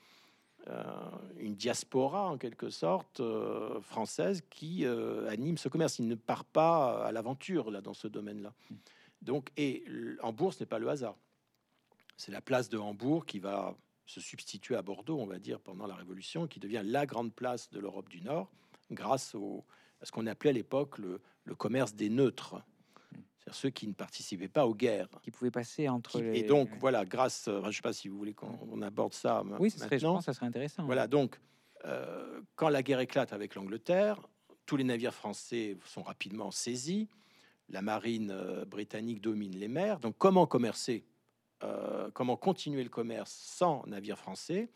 euh, une diaspora en quelque sorte euh, française qui euh, anime ce commerce. Il ne part pas à l'aventure là dans ce domaine-là. Mm. Donc et Hambourg, ce n'est pas le hasard. C'est la place de Hambourg qui va se substituer à Bordeaux, on va dire, pendant la Révolution, qui devient la grande place de l'Europe du Nord, grâce au, à ce qu'on appelait à l'époque le, le commerce des neutres, c'est-à-dire ceux qui ne participaient pas aux guerres, qui pouvaient passer entre. Et donc voilà, grâce, je ne sais pas si vous voulez qu'on aborde ça. Oui, ça serait, je pense, ça serait intéressant. Voilà, donc euh, quand la guerre éclate avec l'Angleterre, tous les navires français sont rapidement saisis. La marine euh, britannique domine les mers. Donc comment commercer euh, Comment continuer le commerce sans navires français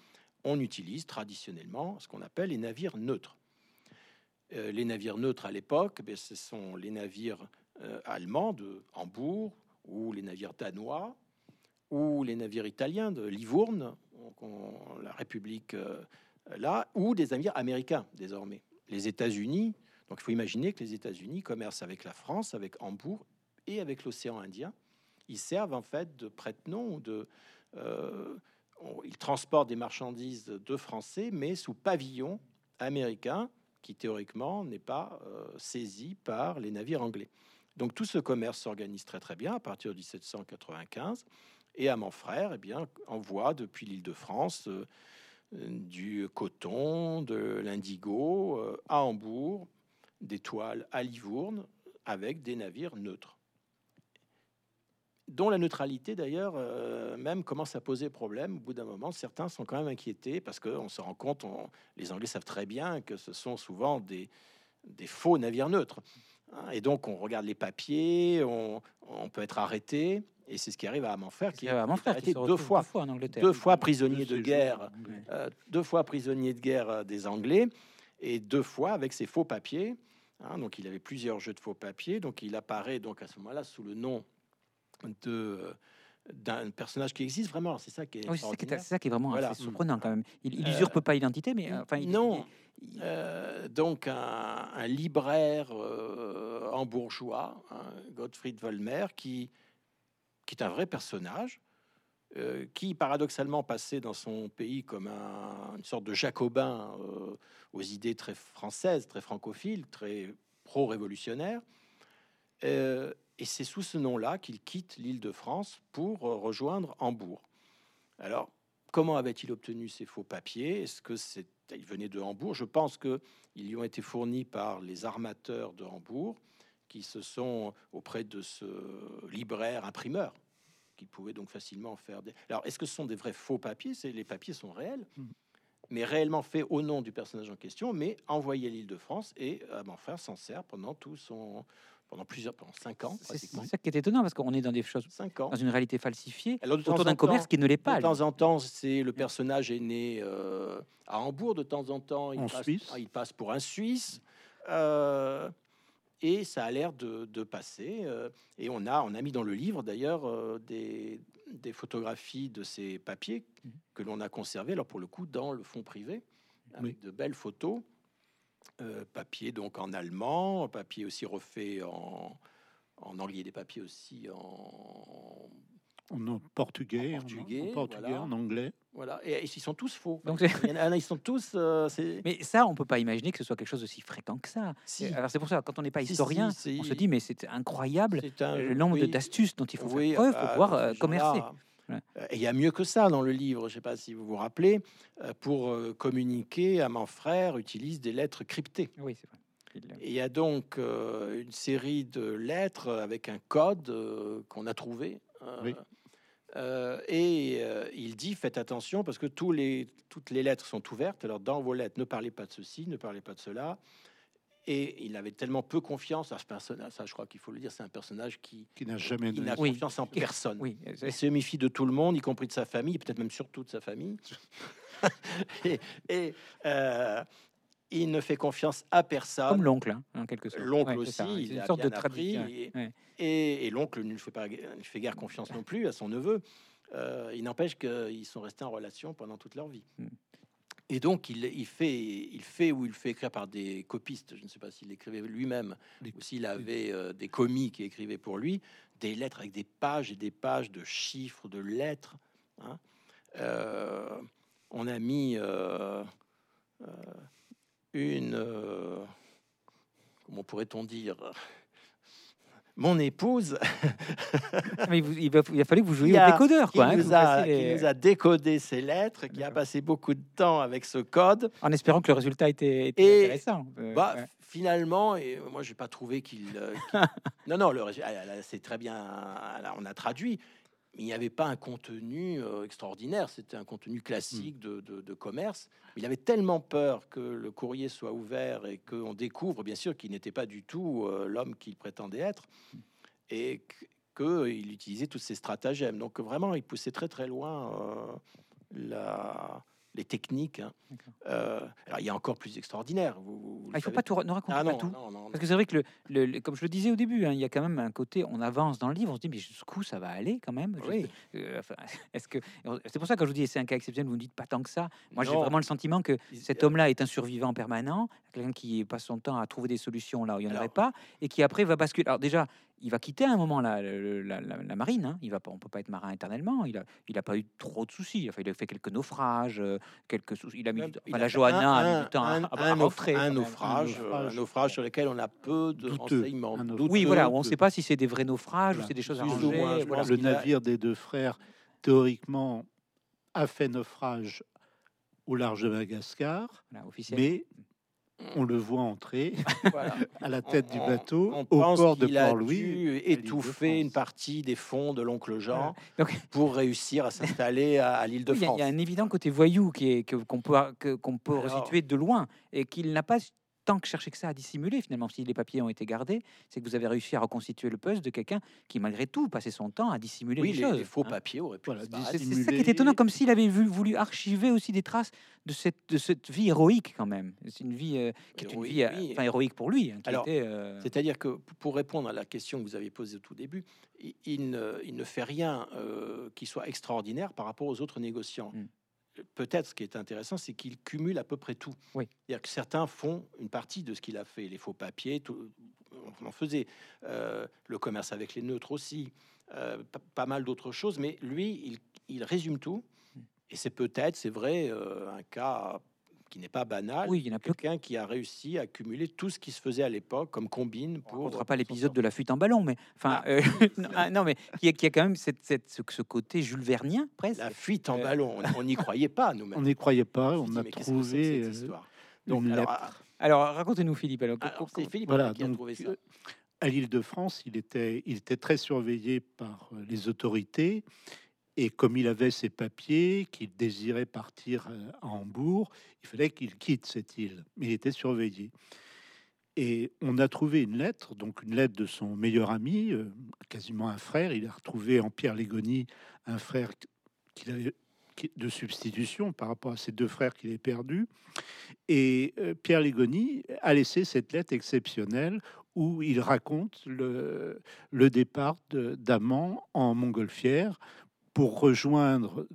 On utilise traditionnellement ce qu'on appelle les navires neutres. Euh, les navires neutres à l'époque, eh ce sont les navires euh, allemands de Hambourg ou les navires danois ou les navires italiens de Livourne, la République là, ou des navires américains désormais. Les États-Unis, donc il faut imaginer que les États-Unis commercent avec la France, avec Hambourg et avec l'océan Indien. Ils servent en fait de prête-nom, de, ils transportent des marchandises de Français, mais sous pavillon américain qui théoriquement n'est pas euh, saisi par les navires anglais. Donc tout ce commerce s'organise très très bien à partir de 1795 et à mon frère eh bien envoie depuis l'île de France euh, du coton, de l'indigo euh, à Hambourg, des toiles à Livourne avec des navires neutres dont la neutralité d'ailleurs euh, même commence à poser problème. Au bout d'un moment, certains sont quand même inquiétés parce qu'on se rend compte, les Anglais savent très bien que ce sont souvent des, des faux navires neutres. Hein. Et donc on regarde les papiers, on, peut être arrêté. Et c'est ce qui arrive à Manfer, qui est arrêté deux fois, deux fois, en Angleterre. Deux fois prisonnier de guerre, euh, deux fois prisonnier de guerre euh, des Anglais, et deux fois avec ses faux papiers. Hein. donc il avait plusieurs jeux de faux papiers. Donc il apparaît donc à ce moment-là sous le nom de d'un personnage qui existe vraiment. C'est ça qui est, c'est ça, qui est vraiment assez surprenant quand même. Il, il usurpe pas l'identité, mais enfin non. Euh, donc un, libraire euh, en bourgeois, hein, Gottfried Vollmer, qui qui est un vrai personnage, euh, qui paradoxalement passait dans son pays comme un, une sorte de jacobin aux idées très françaises, très francophiles, très pro-révolutionnaires. Et c'est sous ce nom-là qu'il quitte l'île de France pour euh, rejoindre Hambourg. Alors, comment avait-il obtenu ces faux papiers? Est-ce que c'est il venait de Hambourg? Je pense que ils lui ont été fournis par les armateurs de Hambourg, qui se sont auprès de ce libraire imprimeur, qui pouvait donc facilement faire des. Alors, est-ce que ce sont des vrais faux papiers? C'est les papiers sont réels. Hmm. mais réellement faits au nom du personnage en question, mais envoyé à l'île de France et à mon frère s'en sert pendant tout son, pendant plusieurs, pendant cinq ans. C'est ça qui est étonnant parce qu'on est dans des choses, cinq ans, dans une réalité falsifiée, Alors, autour d'un commerce qui ne l'est pas. De temps en temps, c'est le personnage est né euh, à Hambourg. De temps en temps, il, passe, il passe pour un Suisse. Euh, et ça a l'air de, passer. Euh, et on a, on a mis dans le livre d'ailleurs des, des, photographies de ces papiers mhm. que l'on a conservés, alors pour le coup, dans le fond privé, avec de belles photos. Euh, papier donc en allemand, papier aussi refait en, en anglais, des papiers aussi en, en portugais, en, portugais, en, portugais, en anglais. Voilà, et, ils sont tous faux. Donc ils sont tous. Euh, mais ça, on peut pas imaginer que ce soit quelque chose aussi fréquent que ça. Alors c'est pour ça, quand on n'est pas historien, on se dit mais c'est incroyable le nombre d'astuces dont il faut faire preuve pour bah, pouvoir euh, commercer. Euh, et il y a mieux que ça dans le livre, je ne sais pas si vous vous rappelez, euh, pour euh, communiquer à mon frère, utilise des lettres cryptées. Oui, c'est vrai. il y a donc une série de lettres avec un code qu'on a trouvé. et il dit faites attention parce que tous les, toutes les lettres sont ouvertes. Alors dans vos lettres, ne parlez pas de ceci, ne parlez pas de cela. Et il avait tellement peu confiance à ce personnage, ça je crois qu'il faut le dire, c'est un personnage qui, qui n'a jamais de confiance en personne. Oui, il se méfie de tout le monde, y compris de sa famille, peut-être même surtout de sa famille. et, euh, il ne fait confiance à personne. Comme l'oncle, hein, en quelque sorte. L'oncle aussi, il une a sorte bien de appris. Et, et, l'oncle ne fait pas, ne fait guère confiance non plus à son neveu. Euh, il n'empêche qu'ils sont restés en relation pendant toute leur vie. Et donc, il, il fait, il fait ou il fait écrire par des copistes. Je ne sais pas s'il écrivait lui-même ou s'il avait euh, des commis qui écrivaient pour lui des lettres avec des pages et des pages de chiffres, de lettres. hein. Euh, on a mis euh, une, comment pourrait-on dire, mon épouse Mais vous- il, a fallu que vous jouiez Qui au a- décodeur, qui, quoi. hein, nous a, qui nous a décodé ces lettres, qui a passé beaucoup de temps avec ce code. En espérant que le résultat était, était Et- intéressant. Euh, Bah, ouais. finalement, et moi, j'ai pas trouvé qu'il. euh, qu'il- non, non, c'est très bien. là, on a traduit. Mais il n'y avait pas un contenu euh, extraordinaire. C'était un contenu classique de, de- de commerce. Il avait tellement peur que le courrier soit ouvert et qu'on découvre, bien sûr, qu'il n'était pas du tout euh, l'homme qu'il prétendait être. Et qu'il utilisait tous ces stratagèmes. Donc, vraiment, il poussait très, très loin euh, la- les techniques. hein. Euh, alors, il y a encore plus extraordinaire. Vous, vous le Ah, il faut savez pas tout, ne raconter ah pas non, tout. non, non, Parce que c'est vrai que, le, le- le- comme je le disais au début, hein, il y a quand même un côté, on avance dans le livre, on se dit, mais jusqu'où ça va aller quand même? Oui. Euh, enfin, Est-ce que c'est pour ça que je vous dis, c'est un cas exceptionnel, vous me dites pas tant que ça. Moi, j'ai vraiment le sentiment que cet homme-là est un survivant permanent, quelqu'un qui passe son temps à trouver des solutions là où il n'y en Alors- aurait pas, et qui après va basculer. Alors déjà, il va quitter à un moment la, le- la, la- la marine. hein. Il va pas, on peut pas être marin éternellement. Il a, il a pas eu trop de soucis. Enfin, il a fait quelques naufrages, euh, quelques soucis. Il a mis, Même- du temps- il enfin, a la Johanna a un- mis du temps à, un- à- à un nauf- rentrer, un quand même. naufrage, Un euh, un naufrage. sur lequel on a peu de Douteux. renseignements. Oui, voilà, on ne sait pas si c'est des vrais naufrages ou Voilà. c'est des choses Plus ou arrangées. moins, voilà. le a- navire des deux frères, théoriquement, a fait naufrage au large de Madagascar, Voilà, mais on le voit entrer Voilà. à la tête du bateau on au port de Port-Louis. étouffer une partie des fonds de l'oncle Jean Donc- pour réussir à s'installer à, à l'île de Il y, France. il y a un évident côté voyou qui est que- qu'on peut que- qu'on peut Alors- resituer de loin et qu'il n'a pas tant que cherché que ça à dissimuler finalement. Si les papiers ont été gardés, c'est que vous avez réussi à reconstituer le puzzle de quelqu'un qui malgré tout passait son temps à dissimuler Oui, les, les, choses. les faux hein. papiers auraient pu Voilà. C'est ça qui est étonnant, comme s'il avait vu- voulu archiver aussi des traces de cette, de cette vie héroïque quand même. C'est une vie euh, qui est une Héroïque, vie, euh, oui. enfin héroïque pour lui. hein, euh, C'est-à-dire que pour répondre à la question que vous avez posée au tout début, il, il ne, il ne fait rien euh, qui soit extraordinaire par rapport aux autres négociants. Mm. Peut-être ce qui est intéressant, c'est qu'il cumule à peu près tout. Oui. C'est-à-dire que certains font une partie de ce qu'il a fait, les faux papiers, tout, on en faisait, euh, le commerce avec les neutres aussi, euh, pa- pas mal d'autres choses, mais lui, il, il résume tout. Mm. Et c'est peut-être, c'est vrai, euh, un cas qui n'est pas banal. Oui, il y en a. Quelqu'un qui a réussi à cumuler tout ce qui se faisait à l'époque comme combine On pour. racontera pas pour s'en l'épisode de la fuite en ballon, mais enfin, Ah. euh, non, ah, non, mais qui a, qui a quand même cette, cette- ce, ce côté Jules Vernien presque. La fuite en Euh, ballon, on- on n'y croyait pas nous-mêmes. On n'y croyait pas, On on a trouvé cette euh, histoire Donc, alors, ah, Alors racontez-nous Philippe. Alors, alors, co- c'est Philippe Voilà, qui a donc, trouvé ça. euh, à l'île de France, il était, il était très surveillé par les autorités. Et comme il avait ses papiers, qu'il désirait partir euh, à Hambourg, il fallait qu'il quitte cette île. Mais il était surveillé. Et on a trouvé une lettre, donc une lettre de son meilleur ami, euh, quasiment un frère. Il a retrouvé en Pierre Légonie un frère de substitution par rapport à ses deux frères qu'il avait perdus. Et euh, Pierre Légonie a laissé cette lettre exceptionnelle où il raconte le, le départ d'Amand en montgolfière pour rejoindre,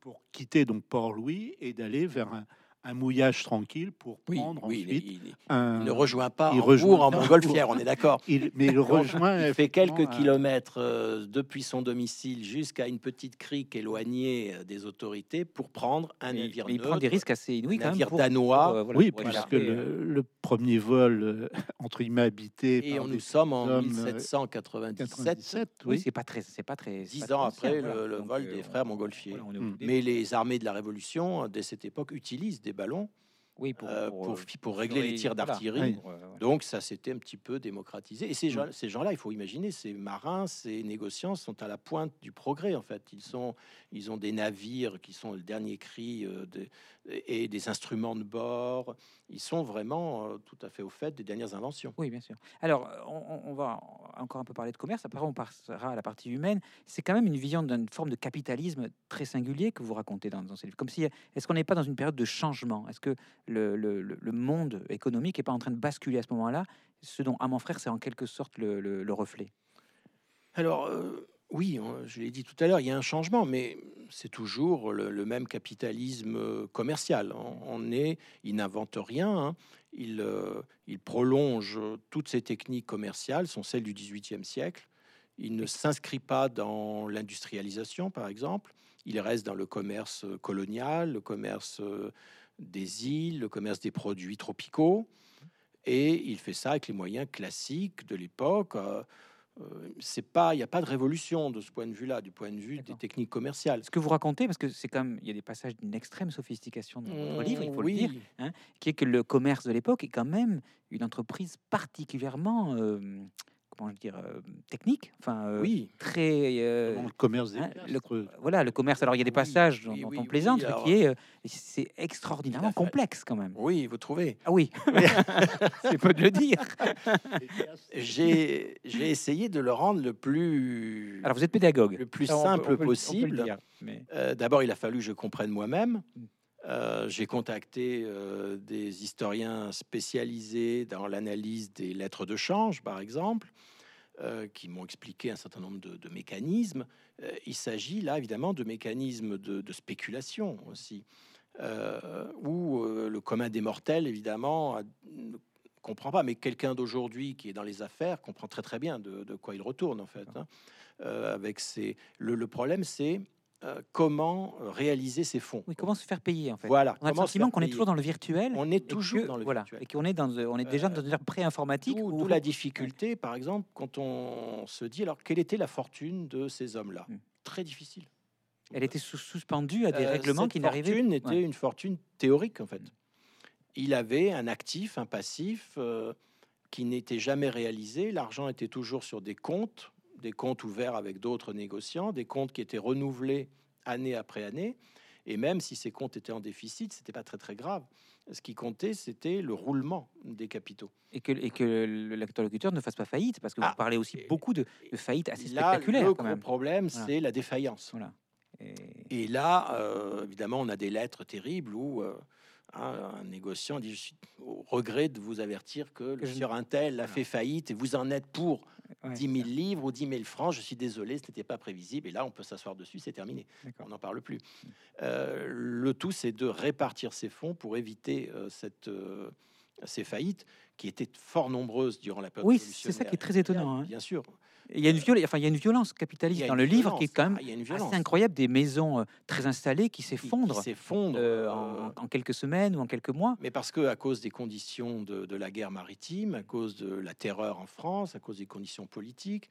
pour quitter donc Port-Louis et d'aller vers un, un mouillage tranquille pour Oui, prendre oui, ensuite il- il un. ne rejoint pas il Hambourg rejoint en montgolfière, on est d'accord. il- mais il rejoint. Il fait quelques un- kilomètres euh, depuis son domicile jusqu'à une petite crique éloignée euh, des autorités pour prendre un mais- navire mais il prend des risques assez inouïs un quand même. navire pour- danois. pour, euh, voilà, Oui, puisque échapper, le, euh, le premier vol, euh, entre guillemets, habité Et par on, nous sommes en hommes, euh, 1797, 97, Oui, oui. c'est pas très, c'est pas très. dix ans après voilà. le, vol euh, des frères montgolfiers. voilà, Mm. Mais les armées de la Révolution, euh, dès cette époque, utilisent des ballons oui, pour, euh, pour, pour, euh, fi- pour régler les tirs d'artillerie. Euh, voilà. Donc ça s'était un petit peu démocratisé. Et ces Mm. gens, ces gens-là, il faut imaginer, ces marins, ces négociants sont à la pointe du progrès en fait. Ils sont, ils ont des navires qui sont le dernier cri euh, de- et des instruments de bord. Ils sont vraiment euh, tout à fait au fait des dernières inventions. Oui, bien sûr. Alors, euh, on, va encore un peu parler de commerce. Après, on passera à la partie humaine. C'est quand même une vision d'une forme de capitalisme très singulier que vous racontez dans, dans ces livres. Comme si, est-ce qu'on n'est pas dans une période de changement? Est-ce que le, le- le- le monde économique n'est pas en train de basculer à ce moment-là? Ce dont à mon frère, c'est en quelque sorte le, le- le reflet. Alors, euh, Oui, je l'ai dit tout à l'heure, il y a un changement, mais c'est toujours le, même capitalisme euh, commercial. On, est, il n'invente rien, hein. il, euh, il prolonge toutes ces techniques commerciales, sont celles du XVIIIe siècle. Il ne s'inscrit pas dans l'industrialisation, par exemple. Il reste dans le commerce colonial, le commerce euh, des îles, le commerce des produits tropicaux. Et il fait ça avec les moyens classiques de l'époque. C'est pas, il n'y a pas de révolution de ce point de vue-là, du point de vue des techniques commerciales. Ce que vous racontez, parce que c'est quand même, il y a des passages d'une extrême sophistication dans votre livre, il faut oui, le dire, qui est que le commerce de l'époque est quand même une entreprise particulièrement, euh, comment je dire, euh, technique, enfin, euh, oui. très, euh, le commerce des hein, le- voilà, le commerce. Alors il y a des Oui, passages dont, oui, dont on plaisante, alors- qui est, euh, c'est extraordinairement complexe quand même. Oui, vous trouvez. Ah oui, c'est peu de le dire. J'ai j'ai essayé de le rendre le plus, Alors vous êtes pédagogue. le plus simple on peut le- on peut le possible. mais- D'abord, il a fallu que je comprenne moi-même. Euh, J'ai contacté euh, des historiens spécialisés dans l'analyse des lettres de change, par exemple, euh, qui m'ont expliqué un certain nombre de, mécanismes. Il s'agit là, évidemment, de mécanismes de, spéculation aussi, où le commun des mortels, évidemment, a- comprend pas, mais quelqu'un d'aujourd'hui qui est dans les affaires comprend très très bien de, quoi il retourne, en fait. hein. Avec ses... le problème, c'est euh, comment euh, réaliser ces fonds. Oui, comment se faire payer en fait Voilà. On a le sentiment qu'on est toujours dans le virtuel. On est toujours que- dans le voilà, virtuel. et qu'on est dans, on est déjà Euh, dans une ère pré-informatique. D'où où- la difficulté, par exemple, quand on se dit alors quelle était la fortune de ces hommes-là Mm. Très difficile. Elle était suspendue à des Euh, règlements cette qui n'arrivaient. fortune était Ouais. une fortune théorique en fait. Mm. Il avait un actif, un passif euh, qui n'était jamais réalisé. L'argent était toujours sur des comptes, des comptes ouverts avec d'autres négociants, des comptes qui étaient renouvelés année après année. Et même si ces comptes étaient en déficit, c'était pas très très grave. Ce qui comptait, c'était le roulement des capitaux. Et que, et que l'interlocuteur ne fasse pas faillite, parce que Ah, vous parlez aussi beaucoup de, de faillites assez Là, spectaculaires le quand gros même. problème, Voilà. c'est la défaillance. Voilà. Et- Et là, euh, évidemment, on a des lettres terribles où euh, un négociant dit au regret de vous avertir que, Que le je- a Voilà. fait faillite et vous en êtes pour ouais, 10 000 livres ou 10 000 francs. Je suis désolé, ce n'était pas prévisible. Et là, on peut s'asseoir dessus, c'est terminé. On n'en parle plus. Euh, le tout, c'est de répartir ces fonds pour éviter euh, cette, euh, ces faillites qui étaient fort nombreuses durant la période Oui, c'est ça qui est très étonnant, hein. Bien sûr. Il y a une violence, enfin il y a une violence capitaliste dans le livre qui est quand même Ah, il y a une violence. assez incroyable. Des maisons euh, très installées qui s'effondrent euh, euh, en, en quelques semaines ou en quelques mois. Mais parce que à cause des conditions de, de la guerre maritime, à cause de la terreur en France, à cause des conditions politiques,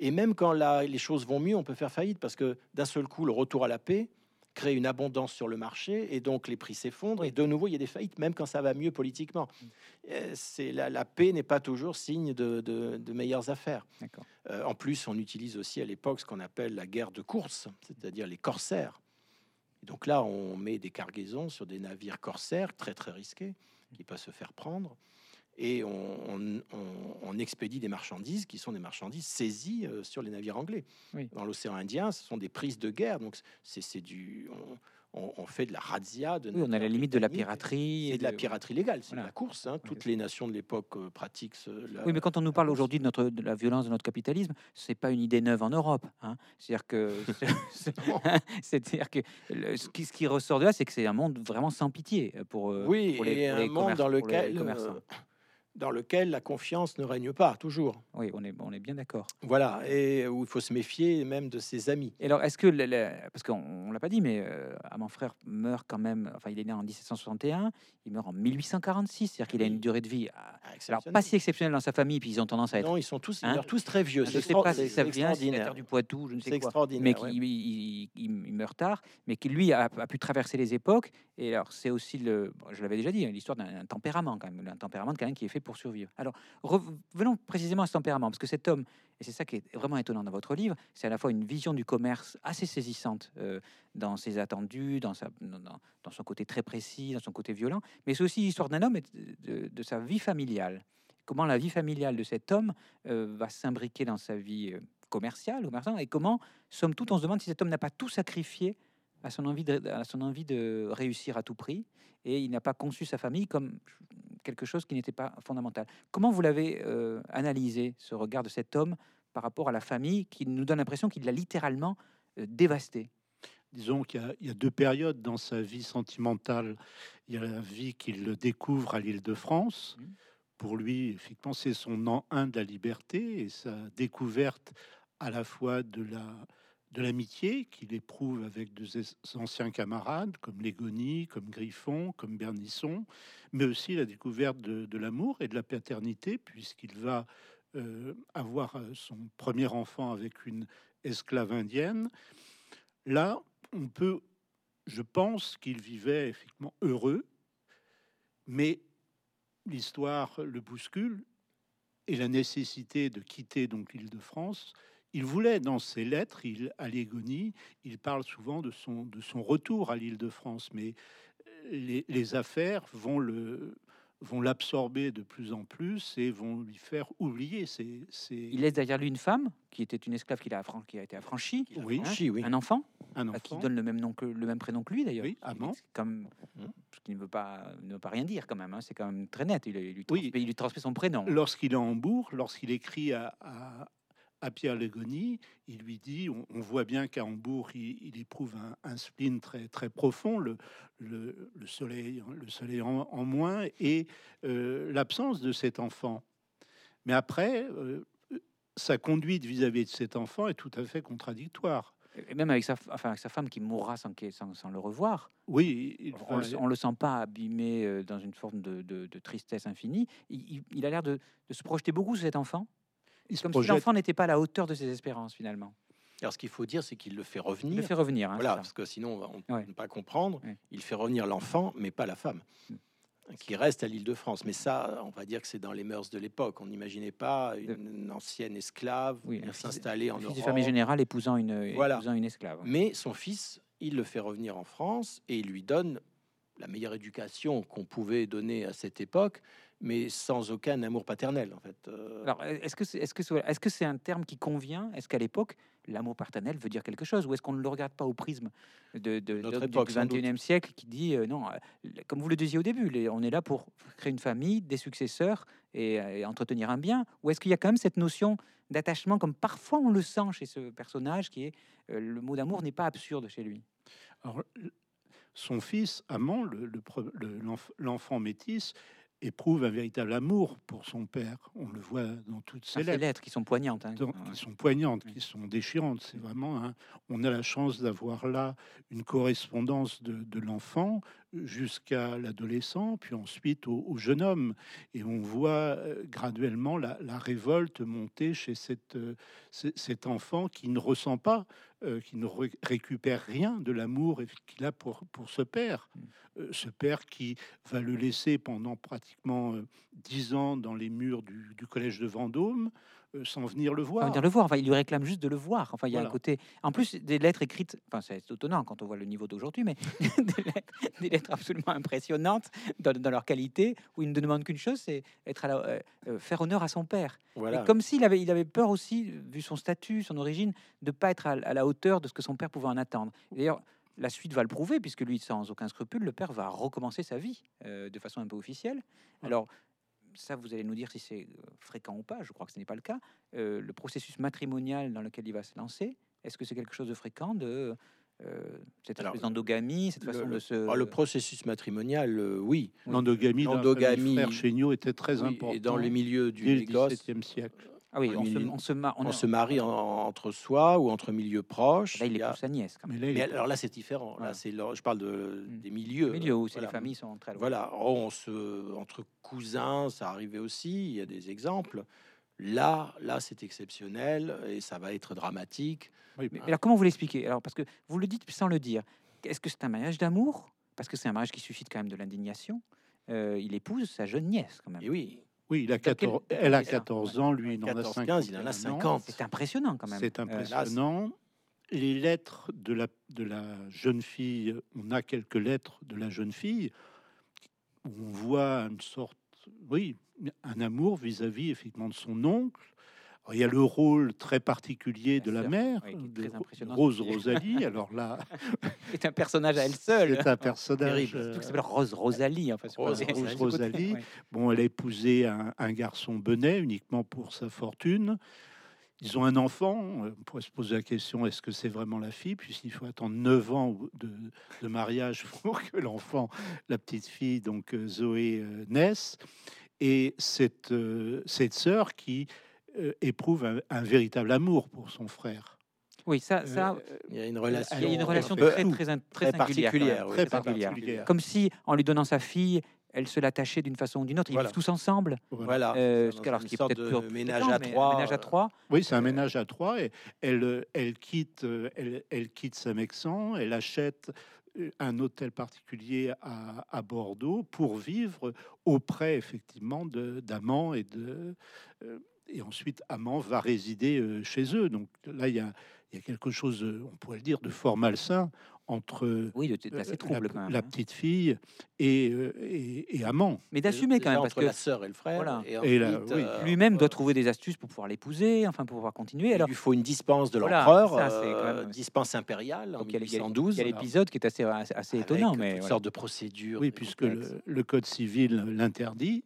et même quand la- les choses vont mieux, on peut faire faillite parce que d'un seul coup, le retour à la paix crée une abondance sur le marché et donc les prix s'effondrent et de nouveau il y a des faillites même quand ça va mieux politiquement. Euh, C'est la, la paix n'est pas toujours signe de, de- de meilleures affaires. Euh, en plus, on utilise aussi à l'époque ce qu'on appelle la guerre de course, c'est-à-dire les corsaires. Et donc là, on met des cargaisons sur des navires corsaires très très risqués qui peuvent se faire prendre. Et on, on- on- on expédie des marchandises qui sont des marchandises saisies euh, sur les navires anglais. Oui. Dans l'océan Indien, ce sont des prises de guerre. Donc c'est du, on, fait de la razzia. De Oui, on a la limite de la piraterie. et de la piraterie légale, c'est Voilà. de la course. hein. Toutes les nations de l'époque euh, pratiquent ce, la- Oui, mais quand on nous parle aujourd'hui de, notre, de la violence de notre capitalisme, c'est pas une idée neuve en Europe. hein. C'est-à-dire que, c'est-à-dire que le- ce, qui, ce qui ressort de là, c'est que c'est un monde vraiment sans pitié pour, euh, Oui, pour les, et pour un les monde dans lequel, commerçants. euh, dans lequel la confiance ne règne pas toujours. Oui, on est, on est bien d'accord. Voilà, et où il faut se méfier même de ses amis. Et alors, est-ce que, le- le- parce qu'on on l'a pas dit, mais euh, mon frère meurt quand même, enfin, il est né en 1761, il meurt en 1846, c'est-à-dire qu'il a une durée de vie, ah, Ah, alors pas si exceptionnelle dans sa famille, puis ils ont tendance à être. Non, ils sont tous, ils Hein meurent tous très vieux. je C'est sais pas si ça vient, c'est du Poitou, je ne sais quoi. extraordinaire. mais ouais. qui il, il- il meurt tard, mais qui lui a, a pu traverser les époques. Et alors, c'est aussi le, bon, je l'avais déjà dit, l'histoire d'un un tempérament quand même, un tempérament de quelqu'un qui est fait pour survivre. Alors, revenons précisément à ce tempérament, parce que cet homme, et c'est ça qui est vraiment étonnant dans votre livre, c'est à la fois une vision du commerce assez saisissante euh, dans ses attendus, dans, sa, dans, son côté très précis, dans son côté violent, mais c'est aussi l'histoire d'un homme et de, sa vie familiale. Comment la vie familiale de cet homme euh, va s'imbriquer dans sa vie euh, commerciale, commerçant, et comment, somme toute, on se demande si cet homme n'a pas tout sacrifié à son envie à son envie de réussir à tout prix, et il n'a pas conçu sa famille comme quelque chose qui n'était pas fondamental. Comment vous l'avez euh, analysé, ce regard de cet homme par rapport à la famille qui nous donne l'impression qu'il l'a littéralement euh, dévastée? Disons qu'il y, a- il y a deux périodes dans sa vie sentimentale. Il y a la vie qu'il découvre à l'île de France. Mhm. Pour lui, effectivement, c'est son an 1 de la liberté et sa découverte à la fois de la de l'amitié qu'il éprouve avec ses anciens camarades comme Légony, comme Griffon, comme Bernisson, mais aussi la découverte de, de l'amour et de la paternité, puisqu'il va euh, avoir euh, son premier enfant avec une esclave indienne. Là, on peut, je pense qu'il vivait effectivement heureux, mais l'histoire le bouscule et la nécessité de quitter donc l'île de France. Il voulait, dans ses lettres, il, à Légony, il parle souvent de son, de son retour à l'île de France, mais les, les affaires vont le vont l'absorber de plus en plus et vont lui faire oublier ses, ses- Il laisse derrière lui une femme qui était une esclave qu'il a, affran- qui a été affranchie, Oui. franchi, oui. un enfant un à qui enfant. donne le même nom que le même prénom que lui d'ailleurs. Oui, qui Amand. Comme ce qui ne veut pas ne veut pas rien dire quand même. hein, C'est quand même très net. Il, il lui Oui. transmet, il lui transmet son prénom. Lorsqu'il est en Hambourg, lorsqu'il écrit à, à, à Pierre Légony, il lui dit, on, on voit bien qu'à Hambourg, il, il éprouve un, un spleen très, très profond, le, le, le soleil, le soleil en, en moins, et euh, l'absence de cet enfant. Mais après, euh, sa conduite vis-à-vis de cet enfant est tout à fait contradictoire. Et même avec sa, f- enfin, avec sa femme qui mourra sans, qu'il- sans, sans le revoir. Oui, il On, va- le, sent pas abîmé euh, dans une forme de, de- de tristesse infinie. Il, il- il a l'air de, de se projeter beaucoup sur cet enfant, il comme si l'enfant n'était pas à la hauteur de ses espérances finalement. Alors, ce qu'il faut dire, c'est qu'il le fait Il revenir. le fait revenir. hein, Voilà, parce que sinon, on va- on peut ne pas comprendre. Ouais. Il fait revenir l'enfant, mais pas la femme, Mm. qui reste à l'île de France. Mais ça, on va dire que c'est dans les mœurs de l'époque. On n'imaginait pas une, ancienne esclave Oui, s'installer en fils Europe. du fermier général épousant une, Voilà. épousant une esclave. Mais son fils, il le fait revenir en France et il lui donne la meilleure éducation qu'on pouvait donner à cette époque, mais sans aucun amour paternel, en fait. Euh, Alors, est-ce que c'est est -ce c'est est -ce c'est un terme qui convient? Est-ce qu'à l'époque, l'amour paternel veut dire quelque chose? Ou est-ce qu'on ne le regarde pas au prisme de, de, Notre de- époque, du sans doute. 21e siècle qui dit euh, non, euh, comme vous le disiez au début, les- on est là pour créer une famille, des successeurs et, euh, et entretenir un bien Ou est-ce qu'il y a quand même cette notion d'attachement, comme parfois on le sent chez ce personnage, qui est euh, le mot d'amour n'est pas absurde chez lui? Alors, son fils, Amand, le- le le- l'enfant métis, éprouve un véritable amour pour son père. On le voit dans toutes ses Ces lettres, lettres qui sont poignantes. hein, dans- qui sont, poignantes, Oui. qui sont déchirantes. C'est vraiment, on a la chance d'avoir là une correspondance de, de l'enfant jusqu'à l'adolescent, puis ensuite au, au jeune homme. Et on voit euh, graduellement la, la révolte monter chez cette, euh, cet enfant qui ne ressent pas, euh, qui ne ré- récupère rien de l'amour qu'il a pour, pour ce père. Mm. Euh, ce père qui va le laisser pendant pratiquement dix ans dans les murs du, du collège de Vendôme, euh, sans venir le voir. venir le voir. Enfin, il lui réclame juste de le voir. Enfin, il y a un côté. En plus, des lettres écrites. Enfin, c'est étonnant quand on voit le niveau d'aujourd'hui, mais des, lettres, des lettres absolument impressionnantes dans, dans leur qualité, où il ne demande qu'une chose, c'est être à la- euh, euh, faire honneur à son père. voilà. Et comme s'il avait, il avait peur aussi, vu son statut, son origine, de pas être à, à la hauteur de ce que son père pouvait en attendre. D'ailleurs. La suite va le prouver, puisque lui, sans aucun scrupule, le père va recommencer sa vie euh, de façon un peu officielle. Alors, ça, vous allez nous dire si c'est fréquent ou pas. Je crois que ce n'est pas le cas. Euh, le processus matrimonial dans lequel il va se lancer, est-ce que c'est quelque chose de fréquent de euh, cette Alors, espèce d'endogamie, cette le- façon le- de se. Ah, le processus matrimonial, euh, oui. L'endogamie, L'endogamie, frère Chéniaud était très Oui, important et dans les milieux du XVIIe siècle. ah oui, on se, il- on se, ma- on a- se marie en- entre soi ou entre milieux proches. Là, il Il a- épouse sa nièce. Quand même. Mais là, il Mais est- alors là, c'est différent. Là, Voilà. c'est je parle de, Mm. des milieux. Milieu où c'est voilà. les familles sont très loin. Voilà, Oh, on se, entre cousins, ça arrivait aussi, il y a des exemples. Là, là, c'est exceptionnel et ça va être dramatique. oui, Mais, mais alors, comment vous l'expliquez? Alors, parce que vous le dites sans le dire. Est-ce que c'est un mariage d'amour? Parce que c'est un mariage qui suscite quand même de l'indignation. Euh, il épouse sa jeune nièce, quand même. Et oui, oui, il a Dans quel- 14, quel elle a lycée 14 ans, lui, il en a 14, 50. 15, il en a maintenant. 50. C'est impressionnant, quand même. C'est Euh, impressionnant. Les lettres de la, de la jeune fille, on a quelques lettres de la jeune fille où on voit une sorte, oui, un amour vis-à-vis effectivement de son oncle. Alors, il y a le rôle très particulier de La mère, oui, qui de Rose. Rosalie. Alors là, c'est un personnage à elle seule. c'est un personnage. Euh, ça s'appelle Rose Rosalie. Enfin, Rose Rose côté, Rosalie. ouais. Bon, elle a épousé un, un garçon benet uniquement pour sa fortune. Ils ont un enfant, euh, on pourrait se poser la question est-ce que c'est vraiment la fille? Puisqu'il faut attendre 9 ans de, de mariage pour que l'enfant, la petite fille, donc euh, Zoé, euh, naisse. Et cette, euh, cette sœur qui euh, éprouve un, un véritable amour pour son frère. Oui, ça, ça, Euh, Il y a une relation, a une très, très, in- très, particulière, oui, très particulière. Comme si, en lui donnant sa fille, elle se l'attachait d'une façon ou d'une autre. Ils Voilà. vivent tous ensemble. Voilà. Euh, c'est alors, une ce qui est sorte peut-être de plus- plus ménage fréquent, à trois. ménage à euh, trois. Oui, c'est un Euh, ménage à trois et elle, euh, elle quitte, elle, elle quitte Saint-Mexan, elle achète un hôtel particulier à, à Bordeaux pour vivre auprès effectivement de- d'Amand et de euh, et ensuite Amand va résider chez eux. Donc là, il y a, il y a quelque chose, on pourrait le dire, de fort malsain entre Oui, de- euh, assez la, trouble quand même. la hein. petite fille et, euh, et, et Amand. Mais d'assumer quand déjà même, parce entre que la sœur et le frère. Voilà. Et, oui. euh, lui-même doit euh, trouver des astuces pour pouvoir l'épouser, enfin pour pouvoir continuer. Il Alors, lui faut une dispense de Voilà, l'empereur, quand euh, dispense impériale en donc, il y a- il y a- 1812. il y a l'épisode qui est assez, assez, assez avec étonnant, mais voilà. sortes de procédures. Oui, puisque le, le code civil l'interdit.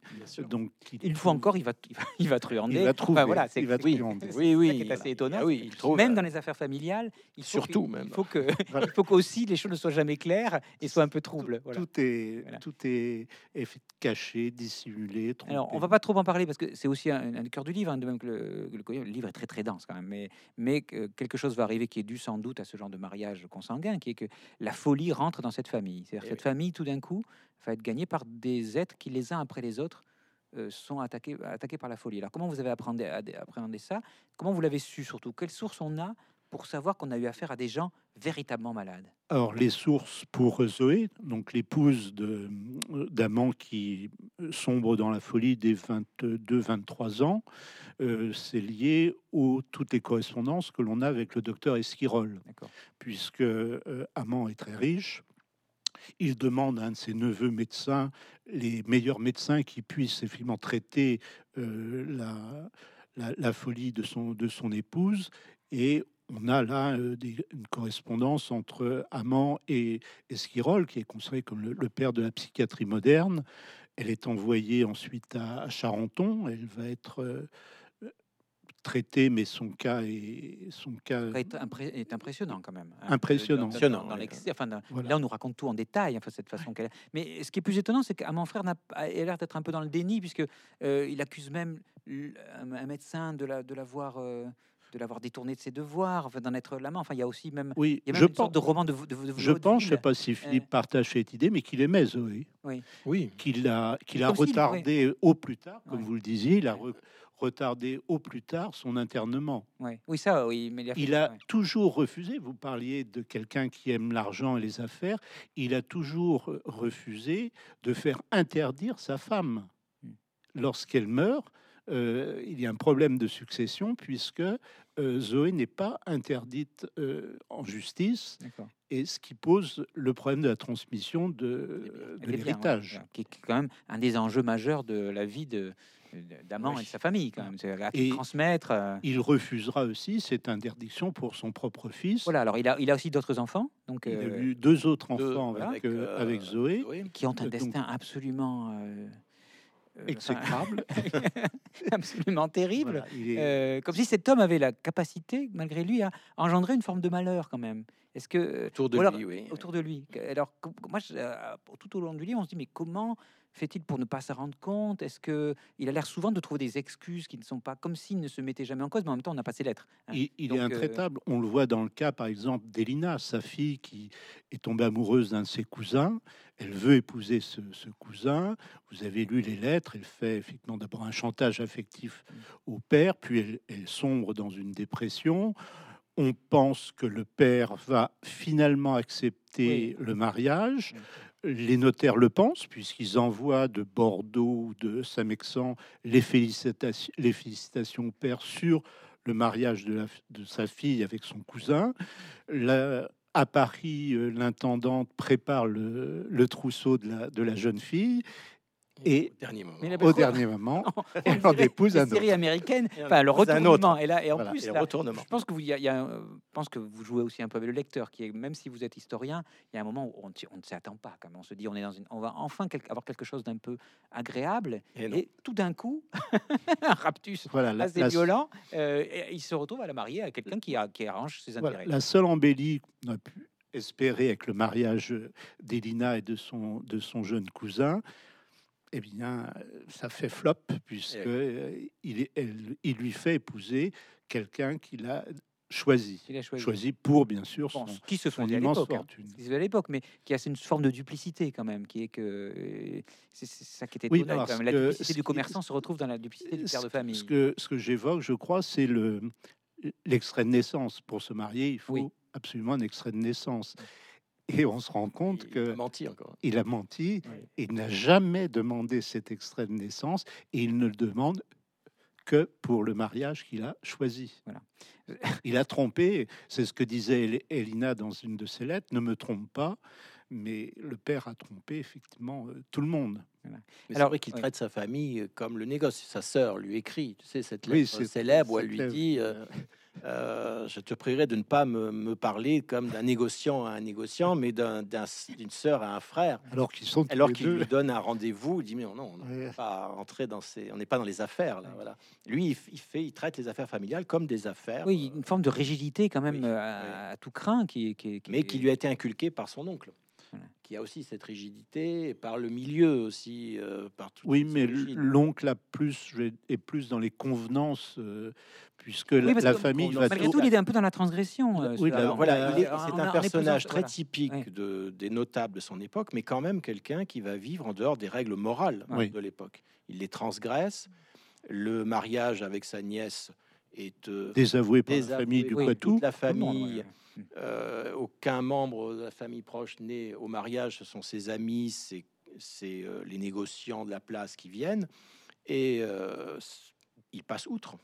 Donc une fois encore, il va, il va, il va truander. il va Enfin, trouver. voilà, c'est il va oui, truander. c'est Oui, oui, voilà. assez étonnant. Ah il même euh, dans les affaires familiales, il faut Surtout. Il faut que, Qu'aussi les choses ne soient jamais claires et soient un peu troubles. Voilà. Tout est, Voilà. tout est, caché, dissimulé. Alors, on trompé. va pas trop en parler parce que c'est aussi un, un des cœurs du livre, hein, de même que le, le- le livre est très très dense quand même. Mais, mais que quelque chose va arriver qui est dû sans doute à ce genre de mariage consanguin, qui est que la folie rentre dans cette famille. C'est-à-dire Eh cette oui. famille, tout d'un coup, va être gagnée par des êtres qui, les uns après les autres, euh, sont attaqués, attaqués par la folie. Alors, comment vous avez appréhendé, appréhendé ça? Comment vous l'avez su surtout? Quelles sources on a pour savoir qu'on a eu affaire à des gens véritablement malades Alors, les sources pour Zoé, donc l'épouse d'Amand qui sombre dans la folie des 22-23 ans, euh, c'est lié aux toutes les correspondances que l'on a avec le docteur Esquirol, puisque euh, Amand est très riche. Il demande à un de ses neveux médecins, les meilleurs médecins qui puissent effectivement traiter euh, la, la, la folie de son, de son épouse. Et on a là euh, des- une correspondance entre Amand et Esquirol, qui est considéré comme le, le père de la psychiatrie moderne. Elle est envoyée ensuite à, à Charenton. Elle va être euh, traitée, mais son cas est, son cas, est, impré- est impressionnant quand même. hein, Impressionnant. Dans, dans- Impressionnant, dans oui. l'excès, enfin, dans- Voilà. Là, on nous raconte tout en détail, enfin, cette façon qu'elle. Mais ce qui est plus étonnant, c'est qu'à mon frère a l'air d'être un peu dans le déni, puisque euh, il accuse même un, un médecin de la de l'avoir euh, de l'avoir détourné de ses devoirs, enfin, d'en être l'amant. Enfin, il y a aussi même. Oui, Il y a même je une pense, sorte de roman de, de, de je pense, je sais vaudeville. pas si Philippe partage cette idée, mais qu'il aimait Zoé. Oui, qu'il a, qu'il a retardé au plus tard, comme vous le disiez, il a re- retardé au plus tard son internement. Ouais. Oui, ça, oui. Mais il a, fait Il ça, a ouais. toujours refusé, vous parliez de quelqu'un qui aime l'argent et les affaires, il a toujours refusé de faire interdire sa femme. Hmm. Lorsqu'elle meurt, euh, il y a un problème de succession puisque euh, Zoé n'est pas interdite euh, en justice, et ce qui pose le problème de la transmission de, Eh de l'héritage. voilà, qui est quand même un des enjeux majeurs de la vie de d'Amand Oui. et de sa famille, quand même. À Et- transmettre. euh, Il refusera aussi cette interdiction pour son propre fils. Voilà, alors il a, il a aussi d'autres enfants, donc, Il a eu deux autres enfants avec, euh, avec Zoé, qui ont un donc- destin absolument exécrable. absolument terrible. Voilà, il est- Euh, comme si cet homme avait la capacité, malgré lui, à engendrer une forme de malheur quand même. Est-ce que autour de alors, lui, oui. autour de lui Alors moi, je- euh, tout au long du livre, on se dit mais comment fait-il pour ne pas s'en rendre compte? Est-ce que il a l'air souvent de trouver des excuses qui ne sont pas comme s'il ne se mettait jamais en cause, mais en même temps, on n'a pas ses lettres. hein. il, il donc, est euh, intraitable. On le voit dans le cas, par exemple, d'Elina, sa fille qui est tombée amoureuse d'un de ses cousins. Elle veut épouser ce, ce cousin. Vous avez lu les lettres. Elle fait effectivement d'abord un chantage affectif au père, puis elle, elle sombre dans une dépression. On pense que le père va finalement accepter le mariage. Les notaires le pensent, puisqu'ils envoient de Bordeaux ou de Saint-Mexan les félicitations, les félicitations au père sur le mariage de, sa fille avec son cousin. À Paris, euh, l'intendante prépare le, trousseau de la jeune fille. Et Au dernier moment. Mais la- au dernier moment, On en épouse un autre. Et on enfin le retournement. Et là, et en Voilà. plus, Et le là, retournement. je pense que vous, il y a, y a un- je pense que vous jouez aussi un peu avec le lecteur, qui est même si vous êtes historien, il y a un moment où on, on ne s'y attend pas. Quand même. On se dit, on est dans une, on va enfin quel- avoir quelque chose d'un peu agréable, Et tout d'un coup, un raptus Voilà, la, assez la- violent, euh, et il se retrouve à la marier à quelqu'un qui, a- qui arrange ses voilà, intérêts. la seule embellie qu'on a pu espérer avec le mariage d'Elina et de son, de son jeune cousin, eh bien, ça fait flop, puisque Eh il, est- elle- il lui fait épouser quelqu'un qu'il a choisi. A choisi. Choisi pour, bien sûr, son, qui se son à immense hein. fortune. Ce qui se à l'époque, mais qui a une forme de duplicité quand même, qui est que euh, c'est ça qui était Oui, étonnant. parce quand même. La duplicité du commerçant se retrouve dans la duplicité du père de famille. Ce que, ce que j'évoque, je crois, c'est le l'extrait de naissance. Pour se marier, il faut Oui. absolument un extrait de naissance. Et on se rend compte Il que a menti encore. il a menti, Oui. et il n'a jamais demandé cet extrait de naissance, et il ne le demande que pour le mariage qu'il a choisi. Voilà. Il a trompé, c'est ce que disait El- Elina dans une de ses lettres, ne me trompe pas, mais le père a trompé effectivement euh, tout le monde. Alors, qu'il traite sa famille euh, comme le négoce. Sa sœur lui écrit, tu sais, cette lettre célèbre où elle lui dit euh, euh, Je te prierai de ne pas me, me parler comme d'un négociant à un négociant, mais d'un- d'un- d'une sœur à un frère. Alors qu'ils sont Alors qu'il lui donne un rendez-vous, il dit Mais non, on n'est Ouais. pas rentrer dans ces, on n'est pas dans les affaires. Là, voilà. Lui, il, fait, il traite les affaires familiales comme des affaires, Oui, euh, une forme de rigidité quand même oui, euh, à, à tout craint qui, mais est- qui lui a été inculqué par son oncle. Qui a aussi cette rigidité, et par le milieu aussi, euh, par Oui, mais l'oncle a plus est plus dans les convenances, euh, puisque Oui, la, parce la que famille va Malgré tout- tout, il est un peu dans la transgression. euh, Oui, ce la- Alain. Voilà, Euh, c'est un personnage très voilà. typique Ouais. de, des notables de son époque, mais quand même quelqu'un qui va vivre en dehors des règles morales Oui. de l'époque. Il les transgresse. Le mariage avec sa nièce est désavoué par la désavoué famille du par Poitou. toute la monde, famille. ouais. Euh, aucun membre de la famille proche né au mariage. Ce sont ses amis, c'est c'est, euh, les négociants de la place qui viennent. Et euh, il passe outre.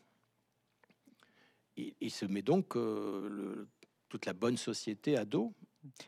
Il, il se met donc euh, le- toute la bonne société à dos.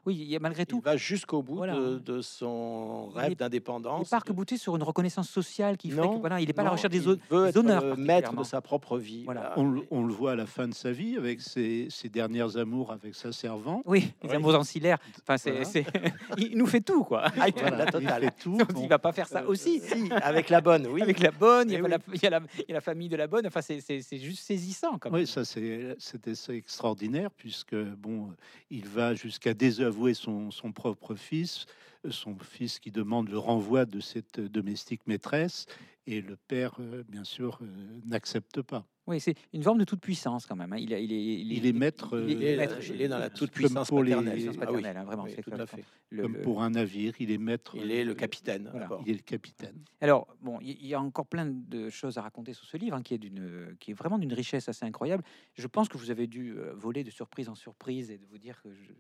Oui, il y a malgré Il tout. va jusqu'au bout Voilà. de, de son Il rêve est- Il d'indépendance. part que bouter sur une reconnaissance sociale qui fait que Non, voilà, il n'est pas à la recherche des il autres. veut des être honneurs le maître de sa propre vie. Voilà. On, le- on le voit à la fin de sa vie avec ses, ses dernières amours avec sa servante. Oui, les Oui. amours ancillaires. Enfin, c'est, Voilà. il nous fait tout, quoi. Ah, Voilà, la il totale. fait tout. Bon. il va pas faire ça Euh, aussi. si, avec la bonne, oui. Avec la bonne, il y, a pas oui. la, il, y a la, il y a la famille de la bonne. Enfin, c'est, juste saisissant. Quand même. Oui, ça c'est c'était extraordinaire puisque bon, il va jusqu'à désavouer son, son propre fils, euh, son fils qui demande le renvoi de cette domestique maîtresse et le père euh, bien sûr euh, n'accepte pas. Oui, c'est une forme de toute puissance quand même. hein. Il, a- il est, Il est maître, Il est, Il est, maître. il est dans la toute puissance pour les- paternelle. Ah oui, paternelle, hein, vraiment, oui, tout comme à fait. Le- Comme le- pour un navire, il est maître. Il est le capitaine. Voilà. Il est le capitaine. Alors, bon, il y a encore plein de choses à raconter sur ce livre, hein, qui, est d'une, qui est vraiment d'une richesse assez incroyable. Je pense que vous avez dû voler de surprise en surprise et de vous dire que, je-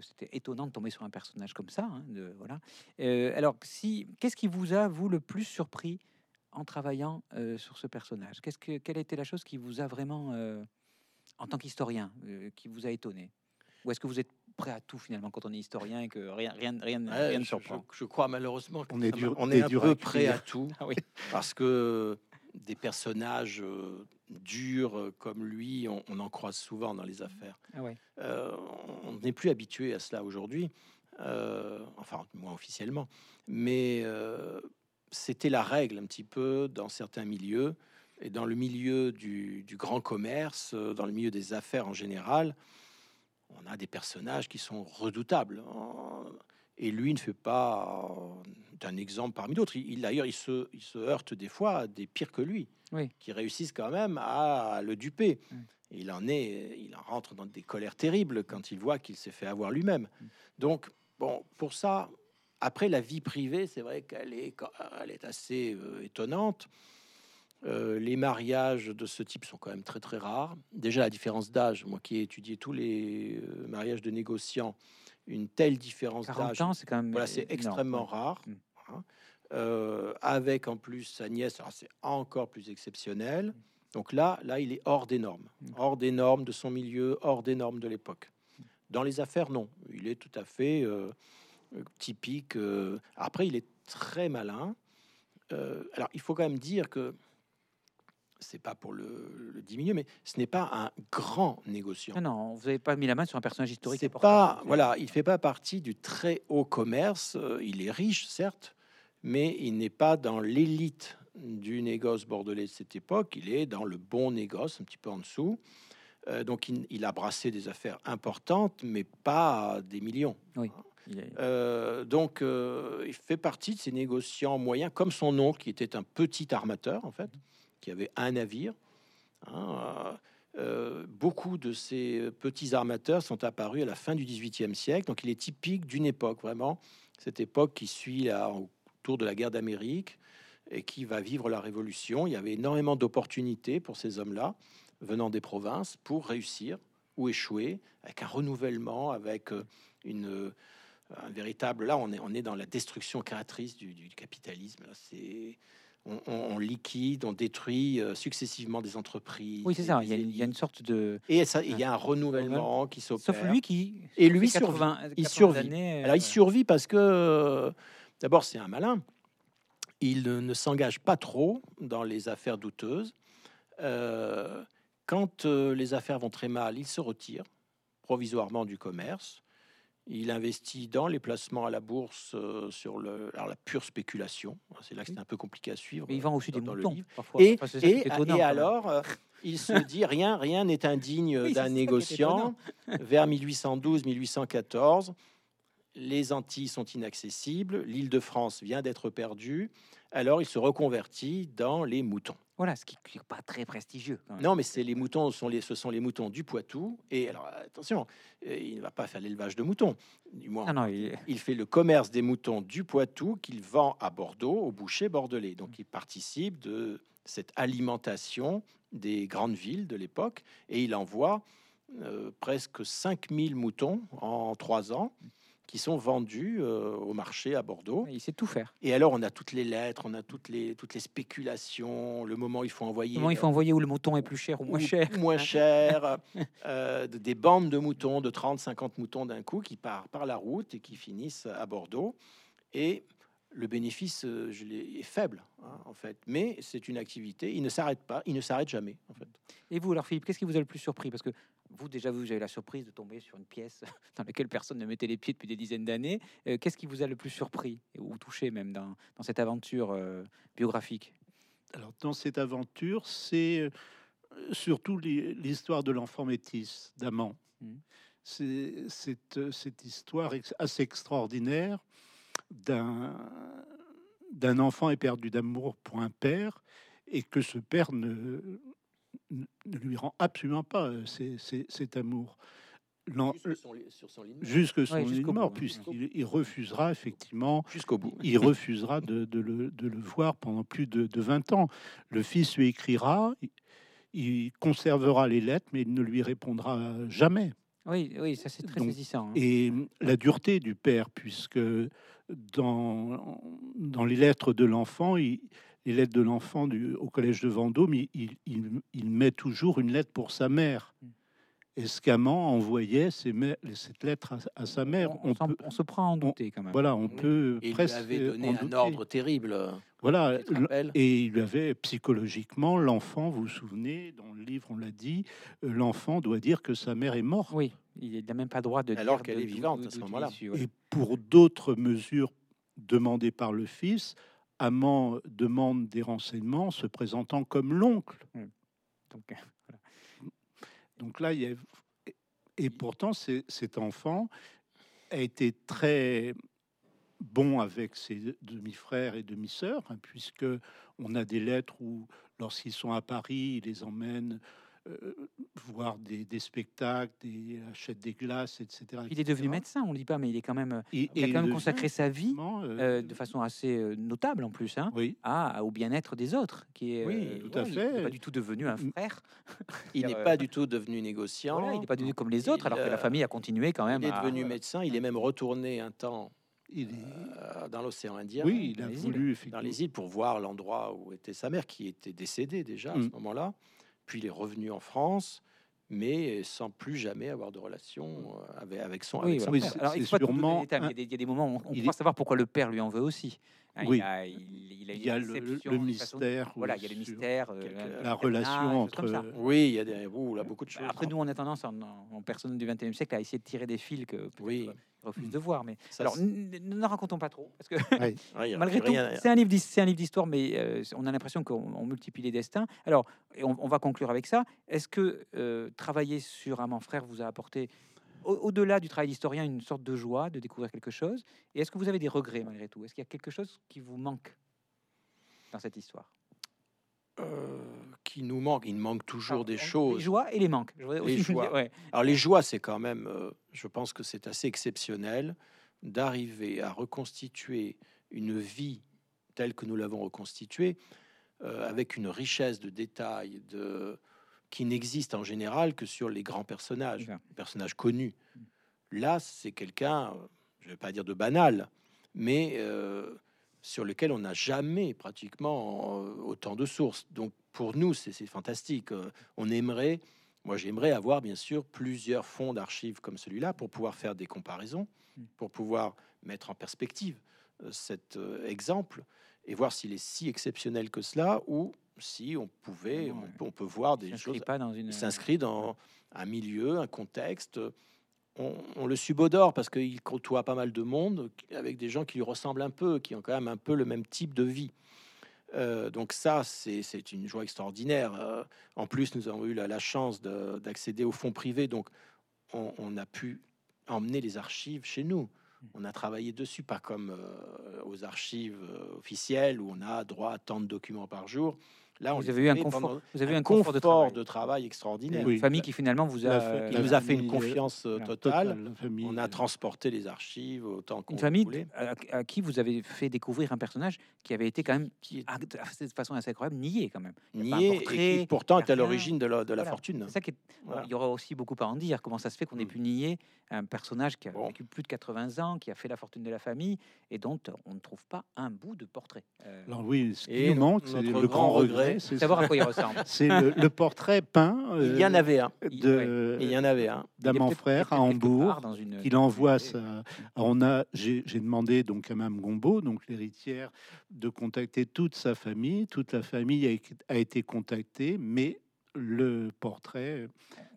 que c'était étonnant de tomber sur un personnage comme ça. hein, de, voilà. Euh, alors, si, qu'est-ce qui vous a, vous, le plus surpris en travaillant euh, sur ce personnage? Qu'est-ce que, Quelle a été la chose qui vous a vraiment, euh, en tant qu'historien, euh, qui vous a étonné? Ou est-ce que vous êtes prêt à tout finalement quand on est historien et que rien, rien, rien, Ouais, rien ne surprend? je- je crois malheureusement qu'on On est dur- on t'es est un dur peu prêt à tout Ah oui. parce que des personnages durs euh, comme lui, on, on en croise souvent dans les affaires. Ah ouais. Euh, on n'est plus habitué à cela aujourd'hui, euh, enfin moi officiellement, mais euh, c'était la règle un petit peu dans certains milieux et dans le milieu du, du grand commerce, dans le milieu des affaires en général. On a des personnages qui sont redoutables. Et lui ne fait pas euh, d'un exemple parmi d'autres. Il, il- d'ailleurs, il se, il se heurte des fois à des pires que lui, Oui. qui réussissent quand même à le duper. Mm. Il en est, il en rentre dans des colères terribles quand il voit qu'il s'est fait avoir lui-même. Mm. Donc, bon, pour ça, après la vie privée, c'est vrai qu'elle est, elle est assez euh, étonnante. Euh, les mariages de ce type sont quand même très très rares. Déjà la différence d'âge, moi qui ai étudié tous les mariages de négociants, une telle différence 40 d'âge, c'est quand même voilà, c'est extrêmement rare. Mm. hein. Euh, avec en plus sa nièce, c'est encore plus exceptionnel. Donc là, là, il est hors des normes, Mm. hors des normes de son milieu, hors des normes de l'époque. Dans les affaires, non, il est tout à fait euh, typique. euh. Après, il est très malin alors il faut quand même dire que c'est pas pour le, le diminuer, mais ce n'est pas un grand négociant. Non, non, vous n'avez pas mis la main sur un personnage historique. C'est pas, voilà, il fait pas partie du très haut commerce. euh, Il est riche, certes, mais il n'est pas dans l'élite du négoce bordelais de cette époque. Il est dans le bon négoce, un petit peu en dessous. Euh, donc, il, il a brassé des affaires importantes, mais pas des millions. Il est- Euh, donc, euh, il fait partie de ces négociants moyens, comme son oncle, qui était un petit armateur, en fait, qui avait un navire. hein, euh, euh, beaucoup de ces petits armateurs sont apparus à la fin du XVIIIe siècle. Donc, il est typique d'une époque, vraiment, cette époque qui suit là, autour de la guerre d'Amérique et qui va vivre la Révolution. Il y avait énormément d'opportunités pour ces hommes-là, venant des provinces, pour réussir ou échouer, avec un renouvellement, avec euh, une un véritable. Là, on est, on est dans la destruction créatrice du, du capitalisme. C'est on, on- on liquide, on détruit euh, successivement des entreprises. Oui, c'est ça. Il y, a, une- il y a une élites. sorte de. Et ça, il y a un renouvellement qui s'opère. Sauf lui qui. Et lui fait survit. 80, Il 80 survit. années, Alors, il euh, survit parce que, euh, d'abord, c'est un malin. Il ne, s'engage pas trop dans les affaires douteuses. Euh, quand les affaires vont très mal, il se retire provisoirement du commerce. Il investit dans les placements à la bourse euh, sur le, alors la pure spéculation. C'est là que c'est un peu compliqué à suivre. mais il vend aussi dans- des dans moutons. parfois. Et, Enfin, et, étonnant, et alors, euh, il se dit rien, rien n'est indigne Oui, d'un négociant. Vers 1812-1814, les Antilles sont inaccessibles, l'île de France vient d'être perdue. Alors, il se reconvertit dans les moutons. Voilà, ce qui n'est pas très prestigieux. Non, mais c'est les moutons, sont les, ce sont les moutons du Poitou. Et alors, attention, euh, il ne va pas faire l'élevage de moutons, du moins. Ah non, il- Il fait le commerce des moutons du Poitou qu'il vend à Bordeaux au boucher bordelais. Donc il participe de cette alimentation des grandes villes de l'époque et il envoie euh, presque 5000 moutons en trois ans qui sont vendus euh, au marché à Bordeaux. il sait tout faire. Et alors on a toutes les lettres, on a toutes les, toutes les spéculations, le moment où il faut envoyer Comment il faut envoyer où le mouton est plus cher ou moins cher moins cher, euh, de- des bandes de moutons, de 30-50 moutons d'un coup qui partent par la route et qui finissent à Bordeaux. Et le bénéfice euh, je est faible, hein, en fait. Mais c'est une activité, il ne s'arrête pas, il ne s'arrête jamais, en fait. Et vous, alors Philippe, qu'est-ce qui vous a le plus surpris? Parce que vous, déjà, vous avez la surprise de tomber sur une pièce dans laquelle personne ne mettait les pieds depuis des dizaines d'années. Euh, qu'est-ce qui vous a le plus surpris ou touché même dans, dans cette aventure euh, biographique? Alors, dans cette aventure, c'est surtout l'hi- l'histoire de l'enfant métis d'Amand. Mhm. C'est cette, cette histoire assez extraordinaire d'un d'un enfant éperdu d'amour pour un père et que ce père ne, lui rend absolument pas euh, cet amour. L'en- Jusque son sur son lit de mort. Jusque son Ouais, puisqu'il il refusera effectivement Jusqu'au bout. il refusera de, de le, de le voir pendant plus de, de 20 ans. Le fils lui écrira, il, il conservera les lettres, mais il ne lui répondra jamais. Oui, oui, ça c'est très Donc, saisissant. hein. Et la dureté du père, puisque dans, les lettres de l'enfant, les lettres de l'enfant au collège de Vendôme, il, il- met toujours une lettre pour sa mère. Et Scamand envoyait ces mè- cette lettre à, à sa mère. on, On peut, on se prend à en douter quand même. voilà, on Oui. peut Et il lui presque avait donné un douter. ordre terrible. Voilà, et il lui avait psychologiquement, l'enfant, vous vous souvenez, dans le livre on l'a dit, euh, l'enfant doit dire que sa mère est morte. Oui, il n'a même pas le droit de Alors dire qu'elle est vivante à ce moment-là. ouais. Et pour d'autres mesures demandées par le fils, Amand demande des renseignements se présentant comme l'oncle. Donc, euh, Donc là, il y a... Et pourtant, cet enfant a été très bon avec ses demi-frères et demi-sœurs, hein, puisque on a des lettres où, lorsqu'ils sont à Paris, il les emmène euh, voir des, des spectacles, des, achète des glaces, etc. il est devenu médecin, on ne dit pas, mais il est quand même, Et- il a quand même devient, consacré sa vie euh, euh, de façon assez euh, notable en plus, hein, Oui, à, au bien-être des autres, qui est Oui, euh, tout à il fait. n'est pas du tout devenu un frère. Il n'est Euh, pas du tout devenu négociant. Voilà, il n'est pas devenu comme les autres, Il, alors que la euh, famille a continué quand même. Il est à- devenu médecin. Il est même retourné un temps il est- euh, dans l'océan Indien. oui, il a dans les îles. voulu dans effectivement. les îles pour voir l'endroit où était sa mère, qui était décédée déjà à Mm. ce moment-là. Puis il est revenu en France, mais sans plus jamais avoir de relation euh, avec, avec son, Oui, avec son voilà. Oui, père. c'est- Alors, c'est il y a des- il y a des moments où on, on il croit est- savoir pourquoi le père lui en veut aussi. Hein, Oui. Il a, il, il a une Il y a le, façon- mystère. Voilà, il y a le mystère, euh, La relation entre. Oui, il y a des, ouh, là, beaucoup de choses. Après, nous, on a tendance, en, personne du 21e siècle, à essayer de tirer des fils que Oui. ils refusent de voir. Mais Ça, alors, ne en racontons pas trop, parce que malgré tout, c'est un livre, d'his- c'est un livre d'histoire, mais euh, on a l'impression qu'on on multiplie les destins. Alors, et on, on va conclure avec ça. Est-ce que euh, travailler sur Amant Frère vous a apporté, au- au-delà du travail d'historien, une sorte de joie de découvrir quelque chose? Et est-ce que vous avez des regrets malgré tout? Est-ce qu'il y a quelque chose qui vous manque dans cette histoire? Euh, qui nous manque? Il manque toujours Alors, des on- Les choses. joies et les manques. Les joies. ouais. Alors les joies, c'est quand même, euh, je pense que c'est assez exceptionnel d'arriver à reconstituer une vie telle que nous l'avons reconstituée, euh, avec une richesse de détails de, qui n'existe en général que sur les grands personnages, personnages connus. Là, c'est quelqu'un, euh, je ne vais pas dire de banal, mais euh, sur lequel on n'a jamais pratiquement euh, autant de sources. Donc pour nous, c'est fantastique. On aimerait moi, j'aimerais avoir bien sûr plusieurs fonds d'archives comme celui-là pour pouvoir faire des comparaisons, Mm. pour pouvoir mettre en perspective cet exemple et voir s'il est si exceptionnel que cela ou si on pouvait, Non, on, peut- on peut voir des choses. pas dans une. Il s'inscrit dans un milieu, un contexte. On, on le subodore parce qu'il côtoie pas mal de monde avec des gens qui lui ressemblent un peu, qui ont quand même un peu le même type de vie. Euh, donc ça, c'est une joie extraordinaire. Euh, en plus, nous avons eu la, la chance de- d'accéder au fonds privé, donc on, on a pu emmener les archives chez nous. On a travaillé dessus, pas comme euh, aux archives euh, officielles où on a droit à tant de documents par jour. Là, on Vous avez eu un confort. Vous avez eu un un confort de travail. de travail extraordinaire. Oui. Une famille qui finalement vous a. La euh, La nous a fait une famille, confiance euh, totale. On a transporté les archives autant qu'on Une famille voulait. à, à qui vous avez fait découvrir un personnage qui avait été quand même, Qui est de façon assez incroyable, nié quand même. Nié et portrait, qui pourtant est à l'origine de la, de la Voilà. fortune. Ça qui est- Voilà. Il y aura aussi beaucoup à en dire. Comment ça se fait qu'on ait Mm. pu nier un personnage qui a Bon. vécu plus de 80 ans, qui a fait la fortune de la famille et dont on ne trouve pas un bout de portrait. Euh, Alors oui, ce qui Et nous manque, c'est le grand regret, c'est savoir à quoi il ressemble. c'est le, le portrait peint Il y en euh, avait un. Il- de Il y en avait un. Il il est Frère à Hambourg. une- qu'il envoie. Alors, on a, j'ai j'ai demandé donc à Mme Gombeau, donc l'héritière, de contacter toute sa famille. Toute la famille a, été- a été contactée, mais le portrait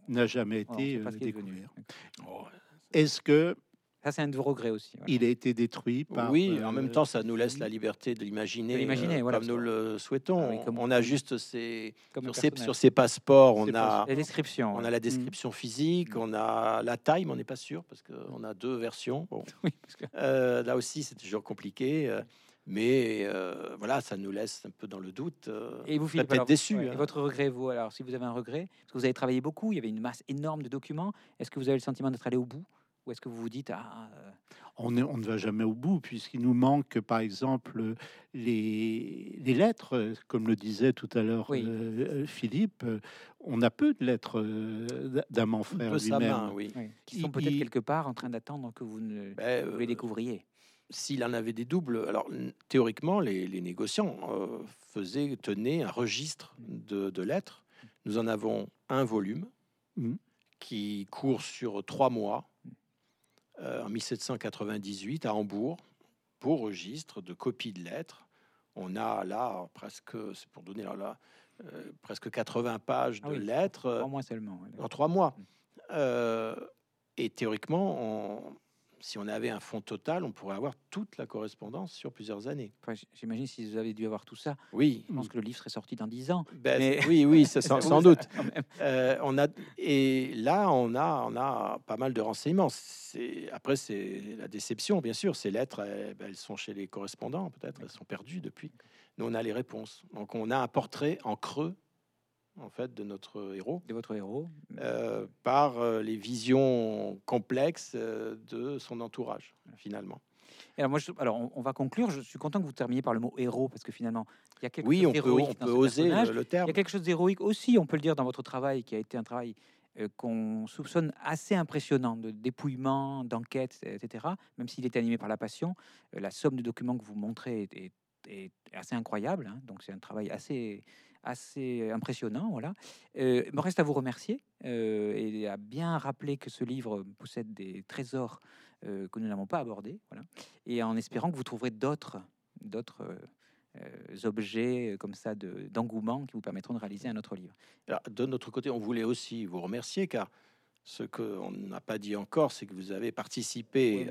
n'a jamais été pas euh, est découvert. Est-ce que Ça, c'est un de vos regrets aussi. voilà. il a été détruit par oui, euh, en même temps, ça nous laisse la liberté de l'imaginer, euh, voilà, comme nous le souhaitons. Ah oui, comme- on a juste ces, sur, ces, sur ces passeports, on a, La description. on a la description physique, on a la taille, mais on n'est pas sûr parce qu'on a deux versions. Bon. Oui, parce que- Euh, là aussi, c'est toujours compliqué. euh, mais euh, voilà, ça nous laisse un peu dans le doute. euh, Et vous, Philippe, peut-être déçu. ouais, et hein. votre regret, vous, alors, si vous avez un regret, parce que vous avez travaillé beaucoup, il y avait une masse énorme de documents, est-ce que vous avez le sentiment d'être allé au bout? Ou est-ce que vous vous dites, ah, euh, on, est- on ne va jamais au bout, puisqu'il nous manque, par exemple, les, les lettres, comme le disait tout à l'heure Oui. euh, Philippe. On a peu de lettres euh, d'Amant Un Frère lui-même. oui. oui, qui sont peut-être il- quelque part en train d'attendre que vous, ne, Ben, vous les découvriez s'il en avait des doubles, alors théoriquement, les, les négociants euh, faisaient, tenaient un registre de, de lettres. Nous en avons un volume Mhm. qui court sur trois mois, en 1798 à Hambourg, beau registre de copies de lettres. On a là presque, c'est pour donner là, là, euh, presque 80 pages de Ah oui. lettres euh, Trois mois seulement. ouais, en trois mois. Euh, et théoriquement, on- si on avait un fonds total, on pourrait avoir toute la correspondance sur plusieurs années. Enfin, J'imagine si vous avez dû avoir tout ça, Oui, je pense que le livre serait sorti dans 10 ans. Ben, Mais- oui, oui, c'est sans, sans ça, doute. Euh, on a et là, on a, on a pas mal de renseignements. Après, c'est la déception, bien sûr. Ces lettres, elles, ben, elles sont chez les correspondants, peut-être, elles sont perdues depuis. Nous, on a les réponses. Donc, on a un portrait en creux, en fait, de notre héros. De votre héros. euh, par euh, les visions complexes euh, de son entourage, finalement. Et alors, moi, je- alors on, on va conclure. Je suis content que vous terminiez par le mot héros, parce que finalement, il y a quelque Oui, chose on peut, d'héroïque on dans peut oser le, le Il terme. y a quelque chose d'héroïque aussi, on peut le dire, dans votre travail, qui a été un travail qu'on soupçonne assez impressionnant, de dépouillement, d'enquête, etc. Même s'il est animé par la passion, la somme de documents que vous montrez est, est- est assez incroyable. hein. donc c'est un travail assez, assez impressionnant. Voilà. Euh, il me reste à vous remercier euh, et à bien rappeler que ce livre possède des trésors euh, que nous n'avons pas abordés. Voilà. Et en espérant que vous trouverez d'autres d'autres euh, objets comme ça de- d'engouement qui vous permettront de réaliser un autre livre. De notre côté, on voulait aussi vous remercier car ce qu'on n'a pas dit encore, c'est que vous avez participé Oui,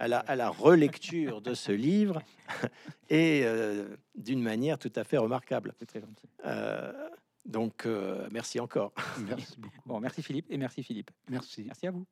à la, montage. à la relecture de ce livre et euh, d'une manière tout à fait remarquable. C'est très gentil. Euh, donc, euh, merci encore. Merci beaucoup. Bon, merci Philippe et merci Philippe. Merci. Merci à vous.